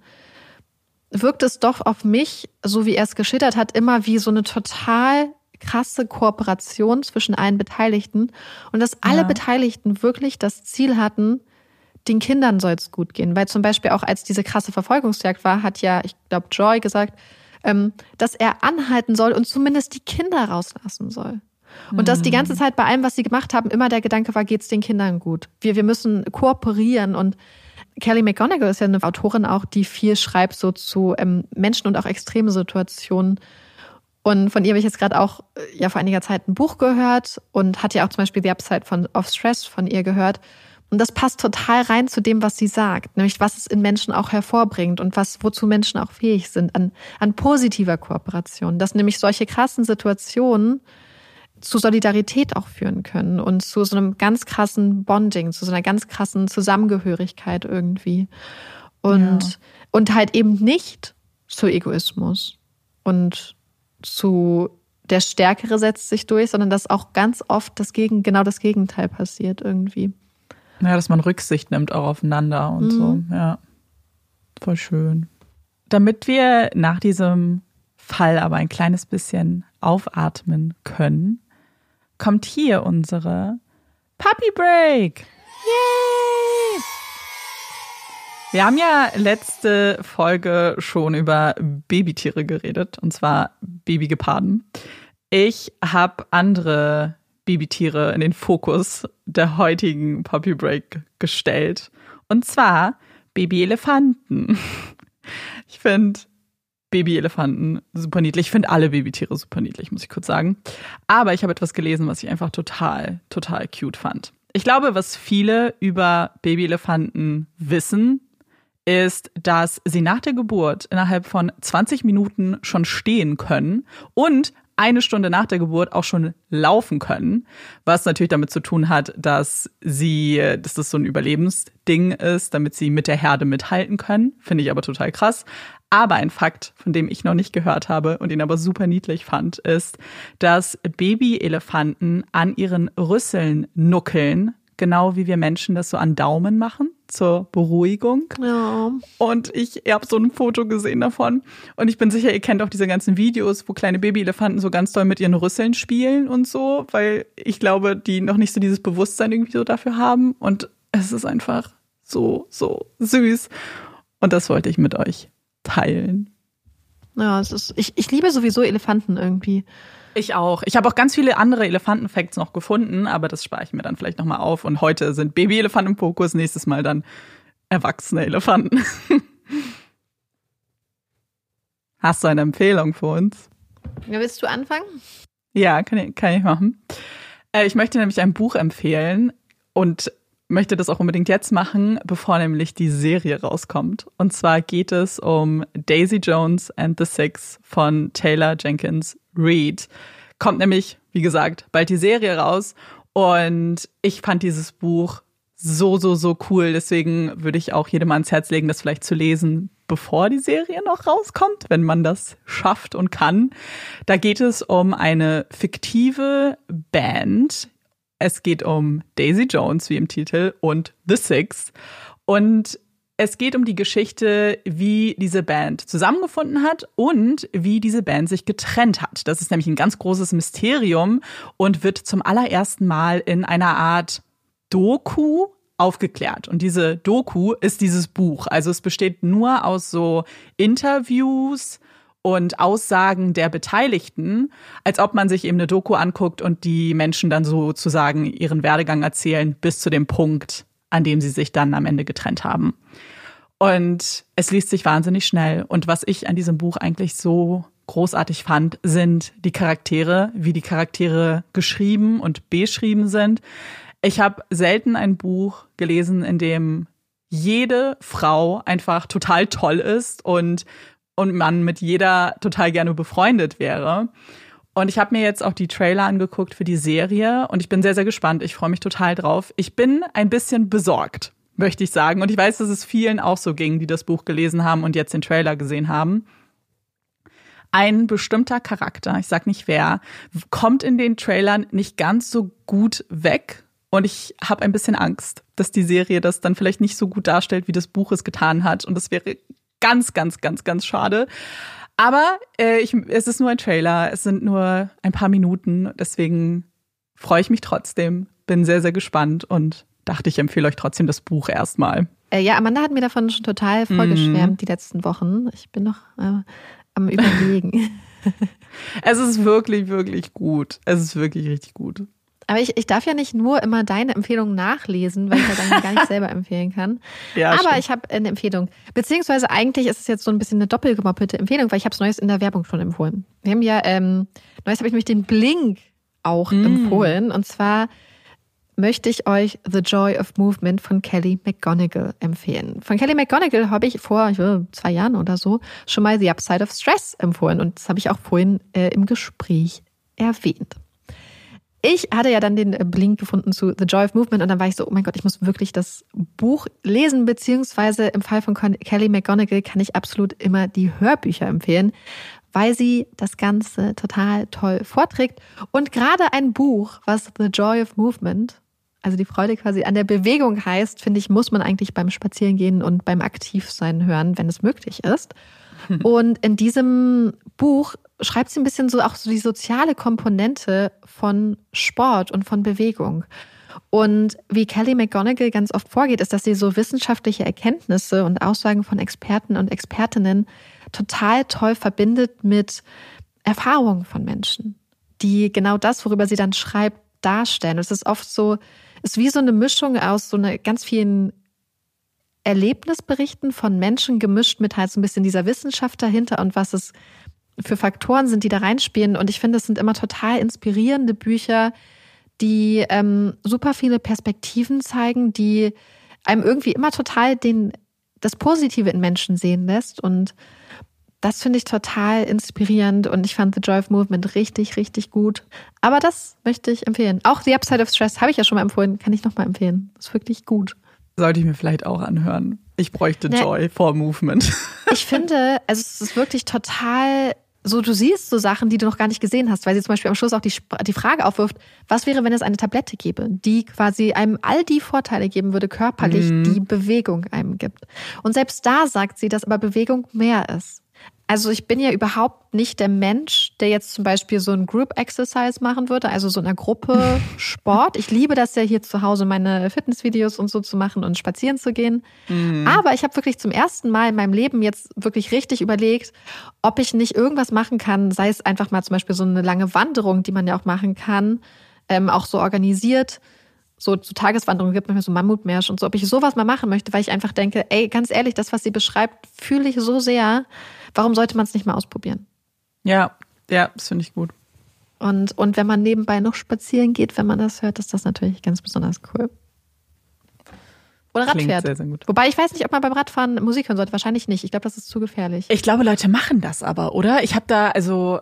wirkt es doch auf mich, so wie er es geschildert hat, immer wie so eine total krasse Kooperation zwischen allen Beteiligten und dass alle ja. Beteiligten wirklich das Ziel hatten, den Kindern soll es gut gehen. Weil zum Beispiel auch als diese krasse Verfolgungsjagd war, hat ja, ich glaube, Joy gesagt, ähm, dass er anhalten soll und zumindest die Kinder rauslassen soll. Und dass die ganze mhm. Zeit bei allem, was sie gemacht haben, immer der Gedanke war, geht's den Kindern gut? Wir, wir müssen kooperieren und Kelly McGonigal ist ja eine Autorin auch, die viel schreibt so zu ähm, Menschen und auch extreme Situationen. Und von ihr habe ich jetzt gerade auch äh, ja vor einiger Zeit ein Buch gehört und hat ja auch zum Beispiel The Upside von of Stress von ihr gehört. Und das passt total rein zu dem, was sie sagt, nämlich was es in Menschen auch hervorbringt und was wozu Menschen auch fähig sind an, an positiver Kooperation. Dass nämlich solche krassen Situationen zu Solidarität auch führen können und zu so einem ganz krassen Bonding, zu so einer ganz krassen Zusammengehörigkeit irgendwie. Und, ja. und halt eben nicht zu Egoismus und zu der Stärkere setzt sich durch, sondern dass auch ganz oft das Gegen, genau das Gegenteil passiert irgendwie. Ja, dass man Rücksicht nimmt auch aufeinander und mhm. so. Ja. Voll schön. Damit wir nach diesem Fall aber ein kleines bisschen aufatmen können, kommt hier unsere Puppy Break. Yay! Wir haben ja letzte Folge schon über Babytiere geredet, und zwar Babygeparden. Ich habe andere Babytiere in den Fokus der heutigen Puppy Break gestellt. Und zwar Babyelefanten. *laughs* Ich finde Babyelefanten super niedlich. Ich finde alle Babytiere super niedlich, muss ich kurz sagen. Aber ich habe etwas gelesen, was ich einfach total, total cute fand. Ich glaube, was viele über Babyelefanten wissen, ist, dass sie nach der Geburt innerhalb von 20 Minuten schon stehen können und eine Stunde nach der Geburt auch schon laufen können, was natürlich damit zu tun hat, dass sie, dass das so ein Überlebensding ist, damit sie mit der Herde mithalten können. Finde ich aber total krass. Aber ein Fakt, von dem ich noch nicht gehört habe und ihn aber super niedlich fand, ist, dass Babyelefanten an ihren Rüsseln nuckeln, genau wie wir Menschen das so an Daumen machen zur Beruhigung. Ja. Und ich habe so ein Foto gesehen davon. Und ich bin sicher, ihr kennt auch diese ganzen Videos, wo kleine Babyelefanten so ganz doll mit ihren Rüsseln spielen und so, weil ich glaube, die noch nicht so dieses Bewusstsein irgendwie so dafür haben. Und es ist einfach so, so süß. Und das wollte ich mit euch teilen. Ja, es ist, ich, ich liebe sowieso Elefanten irgendwie. Ich auch. Ich habe auch ganz viele andere Elefanten-Facts noch gefunden, aber das spare ich mir dann vielleicht nochmal auf. Und heute sind Baby-Elefanten im Fokus, nächstes Mal dann erwachsene Elefanten. *laughs* Hast du eine Empfehlung für uns? Ja, willst du anfangen? Ja, kann ich, kann ich machen. Äh, ich möchte nämlich ein Buch empfehlen und möchte das auch unbedingt jetzt machen, bevor nämlich die Serie rauskommt. Und zwar geht es um Daisy Jones and the Six von Taylor Jenkins Read. Kommt nämlich, wie gesagt, bald die Serie raus. Und ich fand dieses Buch so, so, so cool. Deswegen würde ich auch jedem ans Herz legen, das vielleicht zu lesen, bevor die Serie noch rauskommt, wenn man das schafft und kann. Da geht es um eine fiktive Band. Es geht um Daisy Jones, wie im Titel, und The Six. Und es geht um die Geschichte, wie diese Band zusammengefunden hat und wie diese Band sich getrennt hat. Das ist nämlich ein ganz großes Mysterium und wird zum allerersten Mal in einer Art Doku aufgeklärt. Und diese Doku ist dieses Buch. Also es besteht nur aus so Interviews und Aussagen der Beteiligten, als ob man sich eben eine Doku anguckt und die Menschen dann sozusagen ihren Werdegang erzählen bis zu dem Punkt, an dem sie sich dann am Ende getrennt haben. Und es liest sich wahnsinnig schnell. Und was ich an diesem Buch eigentlich so großartig fand, sind die Charaktere, wie die Charaktere geschrieben und beschrieben sind. Ich habe selten ein Buch gelesen, in dem jede Frau einfach total toll ist und, und man mit jeder total gerne befreundet wäre. Und ich habe mir jetzt auch die Trailer angeguckt für die Serie und ich bin sehr, sehr gespannt. Ich freue mich total drauf. Ich bin ein bisschen besorgt möchte ich sagen. Und ich weiß, dass es vielen auch so ging, die das Buch gelesen haben und jetzt den Trailer gesehen haben. Ein bestimmter Charakter, ich sag nicht wer, kommt in den Trailern nicht ganz so gut weg. Und ich habe ein bisschen Angst, dass die Serie das dann vielleicht nicht so gut darstellt, wie das Buch es getan hat. Und das wäre ganz, ganz, ganz, ganz schade. Aber äh, ich, es ist nur ein Trailer, es sind nur ein paar Minuten. Deswegen freue ich mich trotzdem, bin sehr, sehr gespannt und dachte ich, empfehle euch trotzdem das Buch erstmal. Äh, ja, Amanda hat mir davon schon total vorgeschwärmt mm. die letzten Wochen. Ich bin noch äh, am Überlegen. *laughs* es ist wirklich, wirklich gut. Es ist wirklich richtig gut. Aber ich, ich darf ja nicht nur immer deine Empfehlungen nachlesen, weil ich ja dann gar nicht selber *laughs* empfehlen kann. Ja, Aber stimmt. ich habe eine Empfehlung. Beziehungsweise eigentlich ist es jetzt so ein bisschen eine doppelgemoppelte Empfehlung, weil ich habe es Neues in der Werbung schon empfohlen. Wir haben ja, ähm, Neues habe ich mich den Blink auch mm. empfohlen. Und zwar möchte ich euch The Joy of Movement von Kelly McGonigal empfehlen. Von Kelly McGonigal habe ich vor weiß, zwei Jahren oder so schon mal The Upside of Stress empfohlen und das habe ich auch vorhin äh, im Gespräch erwähnt. Ich hatte ja dann den Link gefunden zu The Joy of Movement und dann war ich so, oh mein Gott, ich muss wirklich das Buch lesen, beziehungsweise im Fall von Kelly McGonigal kann ich absolut immer die Hörbücher empfehlen, weil sie das Ganze total toll vorträgt. Und gerade ein Buch, was The Joy of Movement, also die Freude quasi an der Bewegung heißt, finde ich, muss man eigentlich beim Spazierengehen und beim Aktivsein hören, wenn es möglich ist. *laughs* Und in diesem Buch schreibt sie ein bisschen so auch so die soziale Komponente von Sport und von Bewegung. Und wie Kelly McGonigal ganz oft vorgeht, ist, dass sie so wissenschaftliche Erkenntnisse und Aussagen von Experten und Expertinnen total toll verbindet mit Erfahrungen von Menschen, die genau das, worüber sie dann schreibt, darstellen. es ist oft so, es ist wie so eine Mischung aus so eine ganz vielen Erlebnisberichten von Menschen gemischt mit halt so ein bisschen dieser Wissenschaft dahinter und was es für Faktoren sind, die da reinspielen. Und ich finde, es sind immer total inspirierende Bücher, die ähm, super viele Perspektiven zeigen, die einem irgendwie immer total den, das Positive in Menschen sehen lässt. Und das finde ich total inspirierend und ich fand The Joy of Movement richtig, richtig gut. Aber das möchte ich empfehlen. Auch The Upside of Stress habe ich ja schon mal empfohlen, kann ich nochmal empfehlen. Ist wirklich gut. Sollte ich mir vielleicht auch anhören. Ich bräuchte ne, Joy for Movement. *laughs* Ich finde, also es ist wirklich total so, du siehst so Sachen, die du noch gar nicht gesehen hast, weil sie zum Beispiel am Schluss auch die, die Frage aufwirft, was wäre, wenn es eine Tablette gäbe, die quasi einem all die Vorteile geben würde, körperlich, mhm. die Bewegung einem gibt. Und selbst da sagt sie, dass aber Bewegung mehr ist. Also ich bin ja überhaupt nicht der Mensch, der jetzt zum Beispiel so ein Group Exercise machen würde, also so einer Gruppe *laughs* Sport. Ich liebe das ja hier zu Hause, meine Fitnessvideos und so zu machen und spazieren zu gehen. Mhm. Aber ich habe wirklich zum ersten Mal in meinem Leben jetzt wirklich richtig überlegt, ob ich nicht irgendwas machen kann, sei es einfach mal zum Beispiel so eine lange Wanderung, die man ja auch machen kann, ähm, auch so organisiert so zu Tageswanderungen gibt, manchmal so Mammutmärsch und so, ob ich sowas mal machen möchte, weil ich einfach denke, ey, ganz ehrlich, das, was sie beschreibt, fühle ich so sehr. Warum sollte man es nicht mal ausprobieren? Ja, ja, das finde ich gut. Und, und wenn man nebenbei noch spazieren geht, wenn man das hört, ist das natürlich ganz besonders cool. Oder Radfährt. Sehr, sehr gut. Wobei ich weiß nicht, ob man beim Radfahren Musik hören sollte. Wahrscheinlich nicht. Ich glaube, das ist zu gefährlich. Ich glaube, Leute machen das aber, oder? Ich habe da also.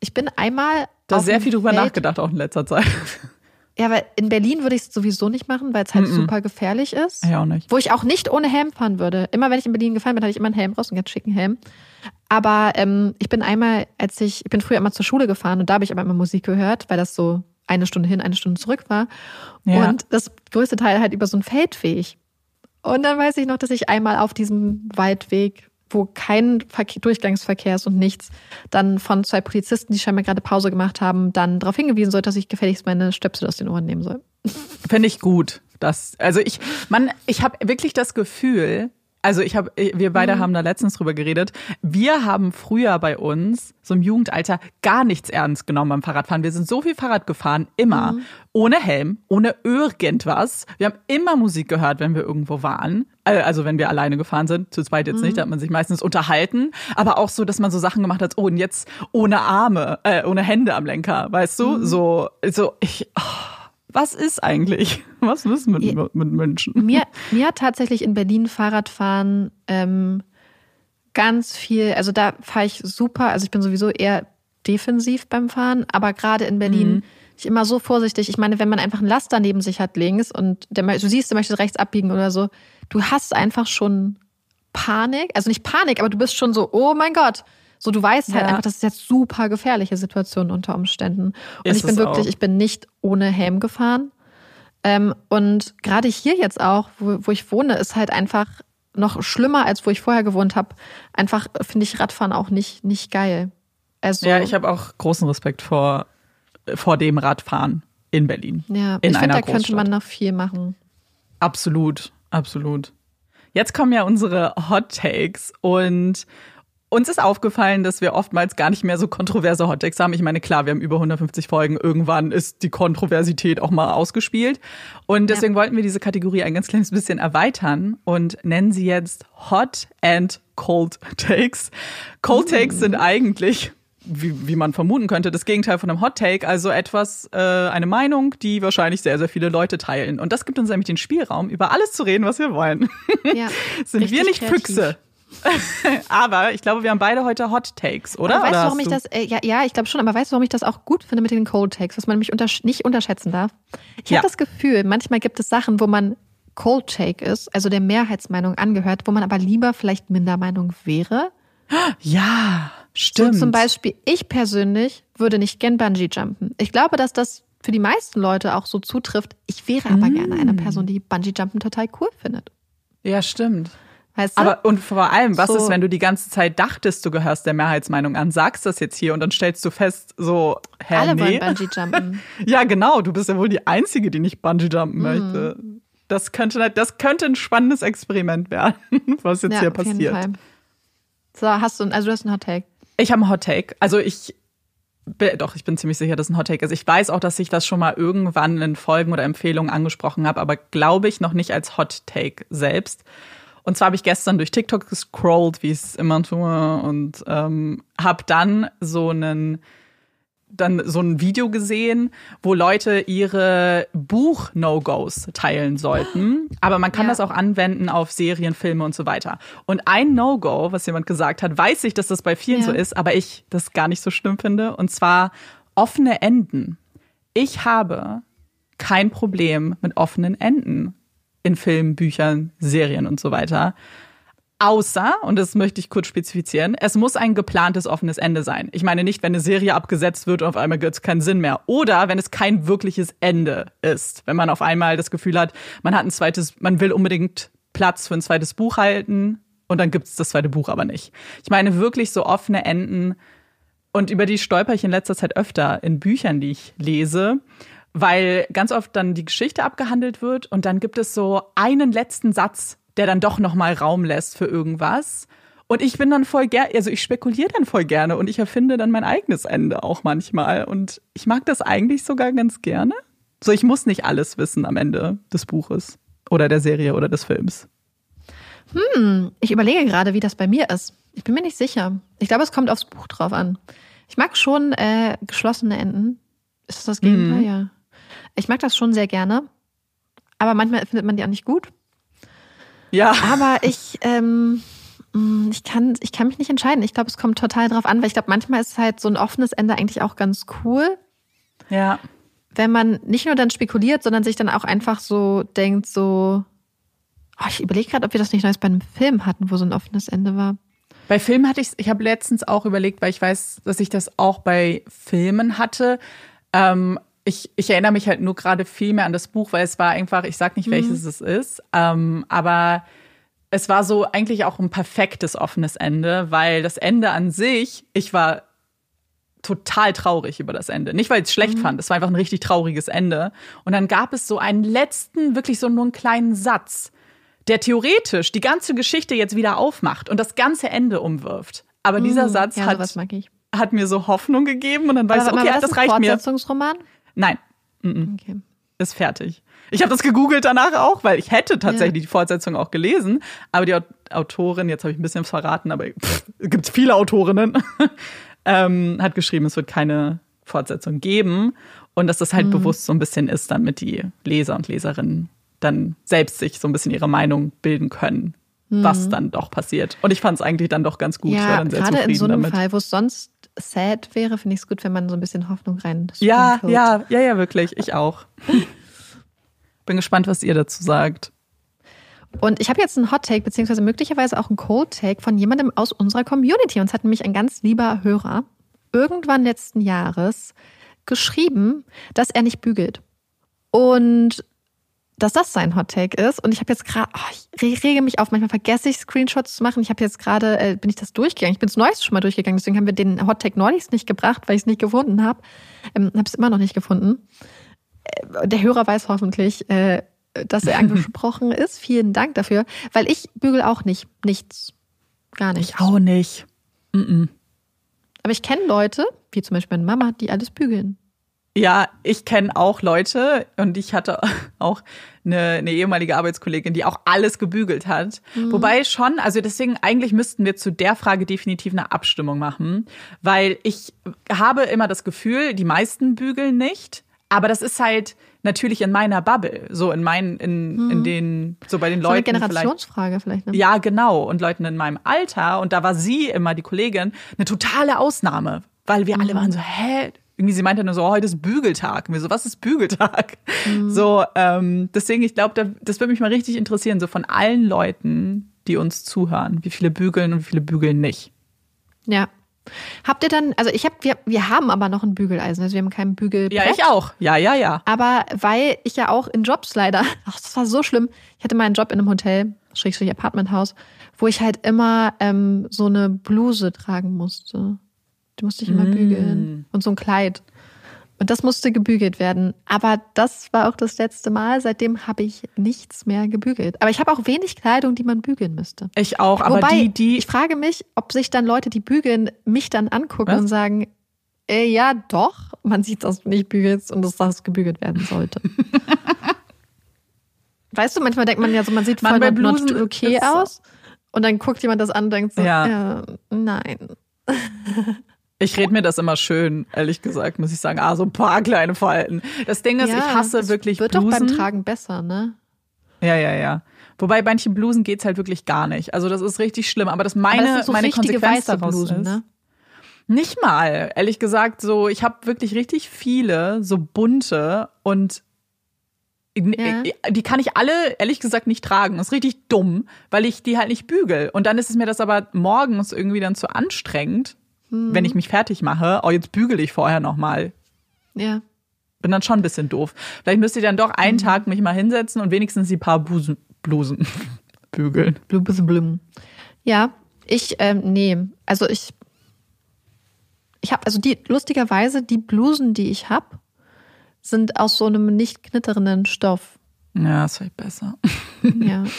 Ich bin einmal. Da sehr viel drüber Feld nachgedacht, auch in letzter Zeit. Ja, aber in Berlin würde ich es sowieso nicht machen, weil es halt mm -mm. super gefährlich ist. Ja, auch nicht. Wo ich auch nicht ohne Helm fahren würde. Immer wenn ich in Berlin gefahren bin, hatte ich immer einen Helm raus, einen ganz schicken Helm. Aber ähm, ich bin einmal, als ich, ich bin früher immer zur Schule gefahren und da habe ich aber immer Musik gehört, weil das so eine Stunde hin, eine Stunde zurück war. Ja. Und das größte Teil halt über so einen Feldweg. Und dann weiß ich noch, dass ich einmal auf diesem Waldweg wo kein Verkehr, Durchgangsverkehr ist und nichts, dann von zwei Polizisten, die scheinbar gerade Pause gemacht haben, dann darauf hingewiesen soll, dass ich gefälligst meine Stöpsel aus den Ohren nehmen soll. Fände ich gut. Das, also ich, man, ich habe wirklich das Gefühl, also ich habe, wir beide mhm. haben da letztens drüber geredet. Wir haben früher bei uns, so im Jugendalter, gar nichts ernst genommen beim Fahrradfahren. Wir sind so viel Fahrrad gefahren, immer, mhm. ohne Helm, ohne irgendwas. Wir haben immer Musik gehört, wenn wir irgendwo waren. Äh, also wenn wir alleine gefahren sind, zu zweit jetzt mhm. nicht, da hat man sich meistens unterhalten. Aber auch so, dass man so Sachen gemacht hat, oh, und jetzt ohne Arme, äh, ohne Hände am Lenker, weißt du? Mhm. So, so, ich. Oh was ist eigentlich? *laughs* Was ist mit, mit Menschen? Mir, *laughs* mir hat tatsächlich in Berlin Fahrradfahren ähm, ganz viel, also da fahre ich super, also ich bin sowieso eher defensiv beim Fahren, aber gerade in Berlin mhm. ich immer so vorsichtig. Ich meine, wenn man einfach einen Laster neben sich hat links und der, du siehst, der möchte rechts abbiegen oder so, du hast einfach schon Panik, also nicht Panik, aber du bist schon so, oh mein Gott, so, du weißt halt ja. einfach, das ist jetzt super gefährliche Situation unter Umständen. Und ist ich bin wirklich, auch. ich bin nicht ohne Helm gefahren. Ähm, und gerade hier jetzt auch, wo, wo ich wohne, ist halt einfach noch schlimmer, als wo ich vorher gewohnt habe. Einfach finde ich Radfahren auch nicht, nicht geil. Also, ja, ich habe auch großen Respekt vor, vor dem Radfahren in Berlin. Ja, in ich finde, da könnte man noch viel machen. Absolut, absolut. Jetzt kommen ja unsere Hot Takes und uns ist aufgefallen, dass wir oftmals gar nicht mehr so kontroverse Hottakes haben. Ich meine, klar, wir haben über 150 Folgen. Irgendwann ist die Kontroversität auch mal ausgespielt. Und deswegen ja. wollten wir diese Kategorie ein ganz kleines bisschen erweitern und nennen sie jetzt Hot and Cold Takes. Cold mm. Takes sind eigentlich wie, wie man vermuten könnte, das Gegenteil von einem Hot Take, also etwas, äh, eine Meinung, die wahrscheinlich sehr, sehr viele Leute teilen. Und das gibt uns nämlich den Spielraum, über alles zu reden, was wir wollen. Ja, *laughs* Sind wir nicht kreativ. Füchse? *laughs* aber ich glaube, wir haben beide heute Hot Takes, oder? Aber weißt oder du, warum ich das, äh, ja, ja, ich glaube schon, aber weißt du, warum ich das auch gut finde mit den Cold Takes, was man nämlich untersch nicht unterschätzen darf? Ich Ja. habe das Gefühl, manchmal gibt es Sachen, wo man Cold Take ist, also der Mehrheitsmeinung angehört, wo man aber lieber vielleicht Mindermeinung wäre. *gasps* Ja, stimmt. So zum Beispiel, ich persönlich würde nicht gern Bungee jumpen. Ich glaube, dass das für die meisten Leute auch so zutrifft. Ich wäre aber gerne Mm. eine Person, die Bungee jumpen total cool findet. Ja, stimmt. Weißt du? Aber und vor allem, was So. ist, wenn du die ganze Zeit dachtest, du gehörst der Mehrheitsmeinung an, sagst das jetzt hier und dann stellst du fest, so, hä, Alle nee. wollen Bungee jumpen. *laughs* Ja, genau, du bist ja wohl die Einzige, die nicht Bungee Mhm. jumpen möchte. Das könnte, das könnte ein spannendes Experiment werden, *laughs* was jetzt ja, hier passiert. So, hast du, also du hast einen Hot Take. Ich habe einen Hot Take. Also ich doch, ich bin ziemlich sicher, dass es ein Hot Take ist. Ich weiß auch, dass ich das schon mal irgendwann in Folgen oder Empfehlungen angesprochen habe, aber glaube ich noch nicht als Hot Take selbst. Und zwar habe ich gestern durch TikTok gescrollt, wie ich es immer tue, und ähm, habe dann so einen dann so ein Video gesehen, wo Leute ihre Buch-No-Gos teilen sollten. *gasps* Aber man kann Ja. das auch anwenden auf Serien, Filme und so weiter. Und ein No-Go, was jemand gesagt hat, weiß ich, dass das bei vielen Ja. so ist, aber ich das gar nicht so schlimm finde. Und zwar offene Enden. Ich habe kein Problem mit offenen Enden in Filmen, Büchern, Serien und so weiter. Außer, und das möchte ich kurz spezifizieren, es muss ein geplantes offenes Ende sein. Ich meine nicht, wenn eine Serie abgesetzt wird und auf einmal gibt es keinen Sinn mehr. Oder wenn es kein wirkliches Ende ist. Wenn man auf einmal das Gefühl hat, man hat ein zweites, man will unbedingt Platz für ein zweites Buch halten und dann gibt es das zweite Buch aber nicht. Ich meine wirklich so offene Enden und über die stolper ich in letzter Zeit öfter in Büchern, die ich lese, weil ganz oft dann die Geschichte abgehandelt wird und dann gibt es so einen letzten Satz, der dann doch noch mal Raum lässt für irgendwas. Und ich bin dann voll gerne, also ich spekuliere dann voll gerne und ich erfinde dann mein eigenes Ende auch manchmal. Und ich mag das eigentlich sogar ganz gerne. So, ich muss nicht alles wissen am Ende des Buches oder der Serie oder des Films. Ich überlege gerade, wie das bei mir ist. Ich bin mir nicht sicher. Ich glaube, es kommt aufs Buch drauf an. Ich mag schon äh, geschlossene Enden. Ist das das Gegenteil? Ja. Ich mag das schon sehr gerne. Aber manchmal findet man die auch nicht gut. Ja. Aber *laughs* ich, ähm, mh, ich, kann, ich kann mich nicht entscheiden. Ich glaube, es kommt total drauf an, weil ich glaube, manchmal ist halt so ein offenes Ende eigentlich auch ganz cool, Ja. wenn man nicht nur dann spekuliert, sondern sich dann auch einfach so denkt, so, oh, ich überlege gerade, ob wir das nicht neues bei einem Film hatten, wo so ein offenes Ende war. Bei Filmen hatte ich, ich habe letztens auch überlegt, weil ich weiß, dass ich das auch bei Filmen hatte. Ähm, ich, ich erinnere mich halt nur gerade viel mehr an das Buch, weil es war einfach, ich sag nicht, welches es ist, ähm, aber es war so eigentlich auch ein perfektes offenes Ende, weil das Ende an sich, ich war total traurig über das Ende. Nicht, weil ich es schlecht fand, es war einfach ein richtig trauriges Ende. Und dann gab es so einen letzten, wirklich so nur einen kleinen Satz, der theoretisch die ganze Geschichte jetzt wieder aufmacht und das ganze Ende umwirft. Aber dieser Satz Ja, hat, hat mir so Hoffnung gegeben und dann weiß Aber ich, mal, okay, war das ein reicht mir. Fortsetzungsroman? Nein, Okay. ist fertig. Ich habe das gegoogelt danach auch, weil ich hätte tatsächlich die Fortsetzung auch gelesen, aber die Aut- Autorin, jetzt habe ich ein bisschen verraten, aber es gibt viele Autorinnen, *laughs* ähm, hat geschrieben, es wird keine Fortsetzung geben und dass das halt Mhm. bewusst so ein bisschen ist, damit die Leser und Leserinnen dann selbst sich so ein bisschen ihre Meinung bilden können, was dann doch passiert. Und ich fand es eigentlich dann doch ganz gut. Mhm. Ja, gerade zufrieden in so einem damit. Fall, wo es sonst sad wäre, finde ich es gut, wenn man so ein bisschen Hoffnung rein. Ja, ja, ja, ja, wirklich. Ich auch. *laughs* Bin gespannt, was ihr dazu sagt. Und ich habe jetzt einen Hot Take, beziehungsweise möglicherweise auch einen Cold Take von jemandem aus unserer Community. Uns hat nämlich ein ganz lieber Hörer irgendwann letzten Jahres geschrieben, dass er nicht bügelt. Und dass das sein Hot Take ist. Und ich habe jetzt gerade, oh, ich re- rege mich auf, manchmal vergesse ich Screenshots zu machen. Ich habe jetzt gerade, äh, bin ich das durchgegangen. Ich bin das Neueste schon mal durchgegangen, deswegen haben wir den Hot Take neulich nicht gebracht, weil ich es nicht gefunden habe. Ähm, habe es immer noch nicht gefunden. Äh, der Hörer weiß hoffentlich, äh, dass er *laughs* angesprochen ist. Vielen Dank dafür, weil ich bügel auch nicht, nichts, gar nicht. Ich auch nicht. Aber ich kenne Leute, wie zum Beispiel meine Mama, die alles bügeln. Ja, ich kenne auch Leute und ich hatte *laughs* auch eine, eine ehemalige Arbeitskollegin, die auch alles gebügelt hat. Wobei schon, also deswegen eigentlich müssten wir zu der Frage definitiv eine Abstimmung machen, weil ich habe immer das Gefühl, die meisten bügeln nicht, Aber das ist halt natürlich in meiner Bubble, so in meinen, in, in den, so bei den So eine Leuten. vielleicht- Generationsfrage vielleicht. Ne? ja, genau. Und Leuten in meinem Alter. Und da war sie immer, die Kollegin, eine totale Ausnahme. Weil wir alle waren so, hä? Irgendwie, sie meinte nur so, oh, heute ist Bügeltag. Und wir so, was ist Bügeltag? So, ähm, deswegen, ich glaube, da, das würde mich mal richtig interessieren, so von allen Leuten, die uns zuhören, wie viele bügeln und wie viele bügeln nicht. Ja. Habt ihr dann, also ich habe, wir, wir haben aber noch ein Bügeleisen, also wir haben keinen Bügel. Ja, ich auch. Ja, ja, ja. Aber weil ich ja auch in Jobs leider, *laughs* ach, das war so schlimm. Ich hatte mal einen Job in einem Hotel, Schrägstrich Apartmenthaus, wo ich halt immer ähm, so eine Bluse tragen musste. Die musste ich immer Mm. bügeln. Und so ein Kleid. Und das musste gebügelt werden. Aber das war auch das letzte Mal. Seitdem habe ich nichts mehr gebügelt. Aber ich habe auch wenig Kleidung, die man bügeln müsste. Ich auch. Aber Wobei, die, die, ich frage mich, ob sich dann Leute, die bügeln, mich dann angucken Was? und sagen, äh, ja doch, man sieht, dass du nicht bügelst und dass das gebügelt werden sollte. *laughs* weißt du, manchmal denkt man ja so, man sieht Mann, voll not, okay ist so. aus. Und dann guckt jemand das an und denkt so, Ja. ja. nein. *laughs* Ich rede mir das immer schön, ehrlich gesagt, muss ich sagen. Ah, so ein paar kleine Falten. Das Ding ist, ja, ich hasse wirklich Wird Blusen. doch beim Tragen besser, ne? Ja, ja, ja. Wobei bei manchen Blusen geht's halt wirklich gar nicht. Also das ist richtig schlimm. Aber das meine, Aber das so meine Konsequenz daraus Blusen, ist, ne? Nicht mal. Ehrlich gesagt, so ich habe wirklich richtig viele so bunte und Ja. die kann ich alle ehrlich gesagt nicht tragen. Das ist richtig dumm, weil ich die halt nicht bügel. Und dann ist es mir das aber morgens irgendwie dann zu anstrengend, Mhm. wenn ich mich fertig mache. Oh, jetzt bügel ich vorher noch mal. Ja. Bin dann schon ein bisschen doof. Vielleicht müsste ich dann doch Mhm. einen Tag mich mal hinsetzen und wenigstens die paar Busen, Blusen *laughs* bügeln. Blum, blum, blum. Ja, ich, ähm, nee, also ich, ich habe, also die, lustigerweise, die Blusen, die ich habe, sind aus so einem nicht knitternden Stoff. Ja, ist vielleicht besser. Ja. *laughs*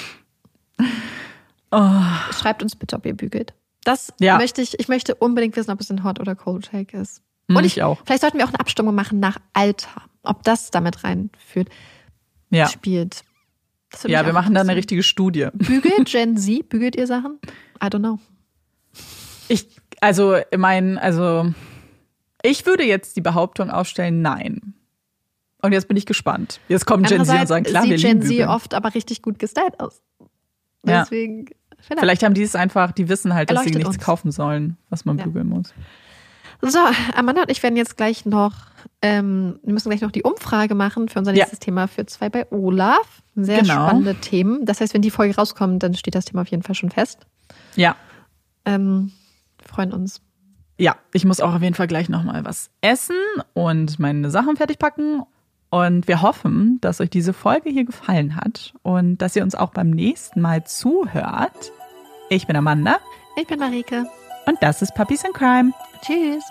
Oh, Schreibt uns bitte, ob ihr bügelt. Das Ja. möchte ich, ich möchte unbedingt wissen, ob es ein Hot oder Cold Take ist. Mm, Und ich auch. Vielleicht sollten wir auch eine Abstimmung machen nach Alter, ob das damit reinführt, ja. spielt. Ja, wir machen dann eine richtige Studie. Bügelt *laughs* Gen Z, bügelt ihr Sachen? I don't know. Ich, also, mein, also, ich würde jetzt die Behauptung aufstellen, nein. Und jetzt bin ich gespannt. Jetzt kommen Gen Z und sagen, klar, wir sieht Gen lieben Z oft aber richtig gut gestylt aus. Ja. Vielleicht. Vielleicht haben die es einfach, die wissen halt, dass sie nichts uns. kaufen sollen, was man Ja. bügeln muss. So, Amanda und ich werden jetzt gleich noch, ähm, wir müssen gleich noch die Umfrage machen für unser Ja. nächstes Thema für zwei bei Olaf. Sehr Genau. spannende Themen. Das heißt, wenn die Folge rauskommt, dann steht das Thema auf jeden Fall schon fest. Ja. Ähm, wir freuen uns. Ja, ich muss auch auf jeden Fall gleich nochmal was essen und meine Sachen fertig packen. Und wir hoffen, dass euch diese Folge hier gefallen hat und dass ihr uns auch beim nächsten Mal zuhört. Ich bin Amanda Ich bin Marike. und das ist Puppies in Crime. Tschüss.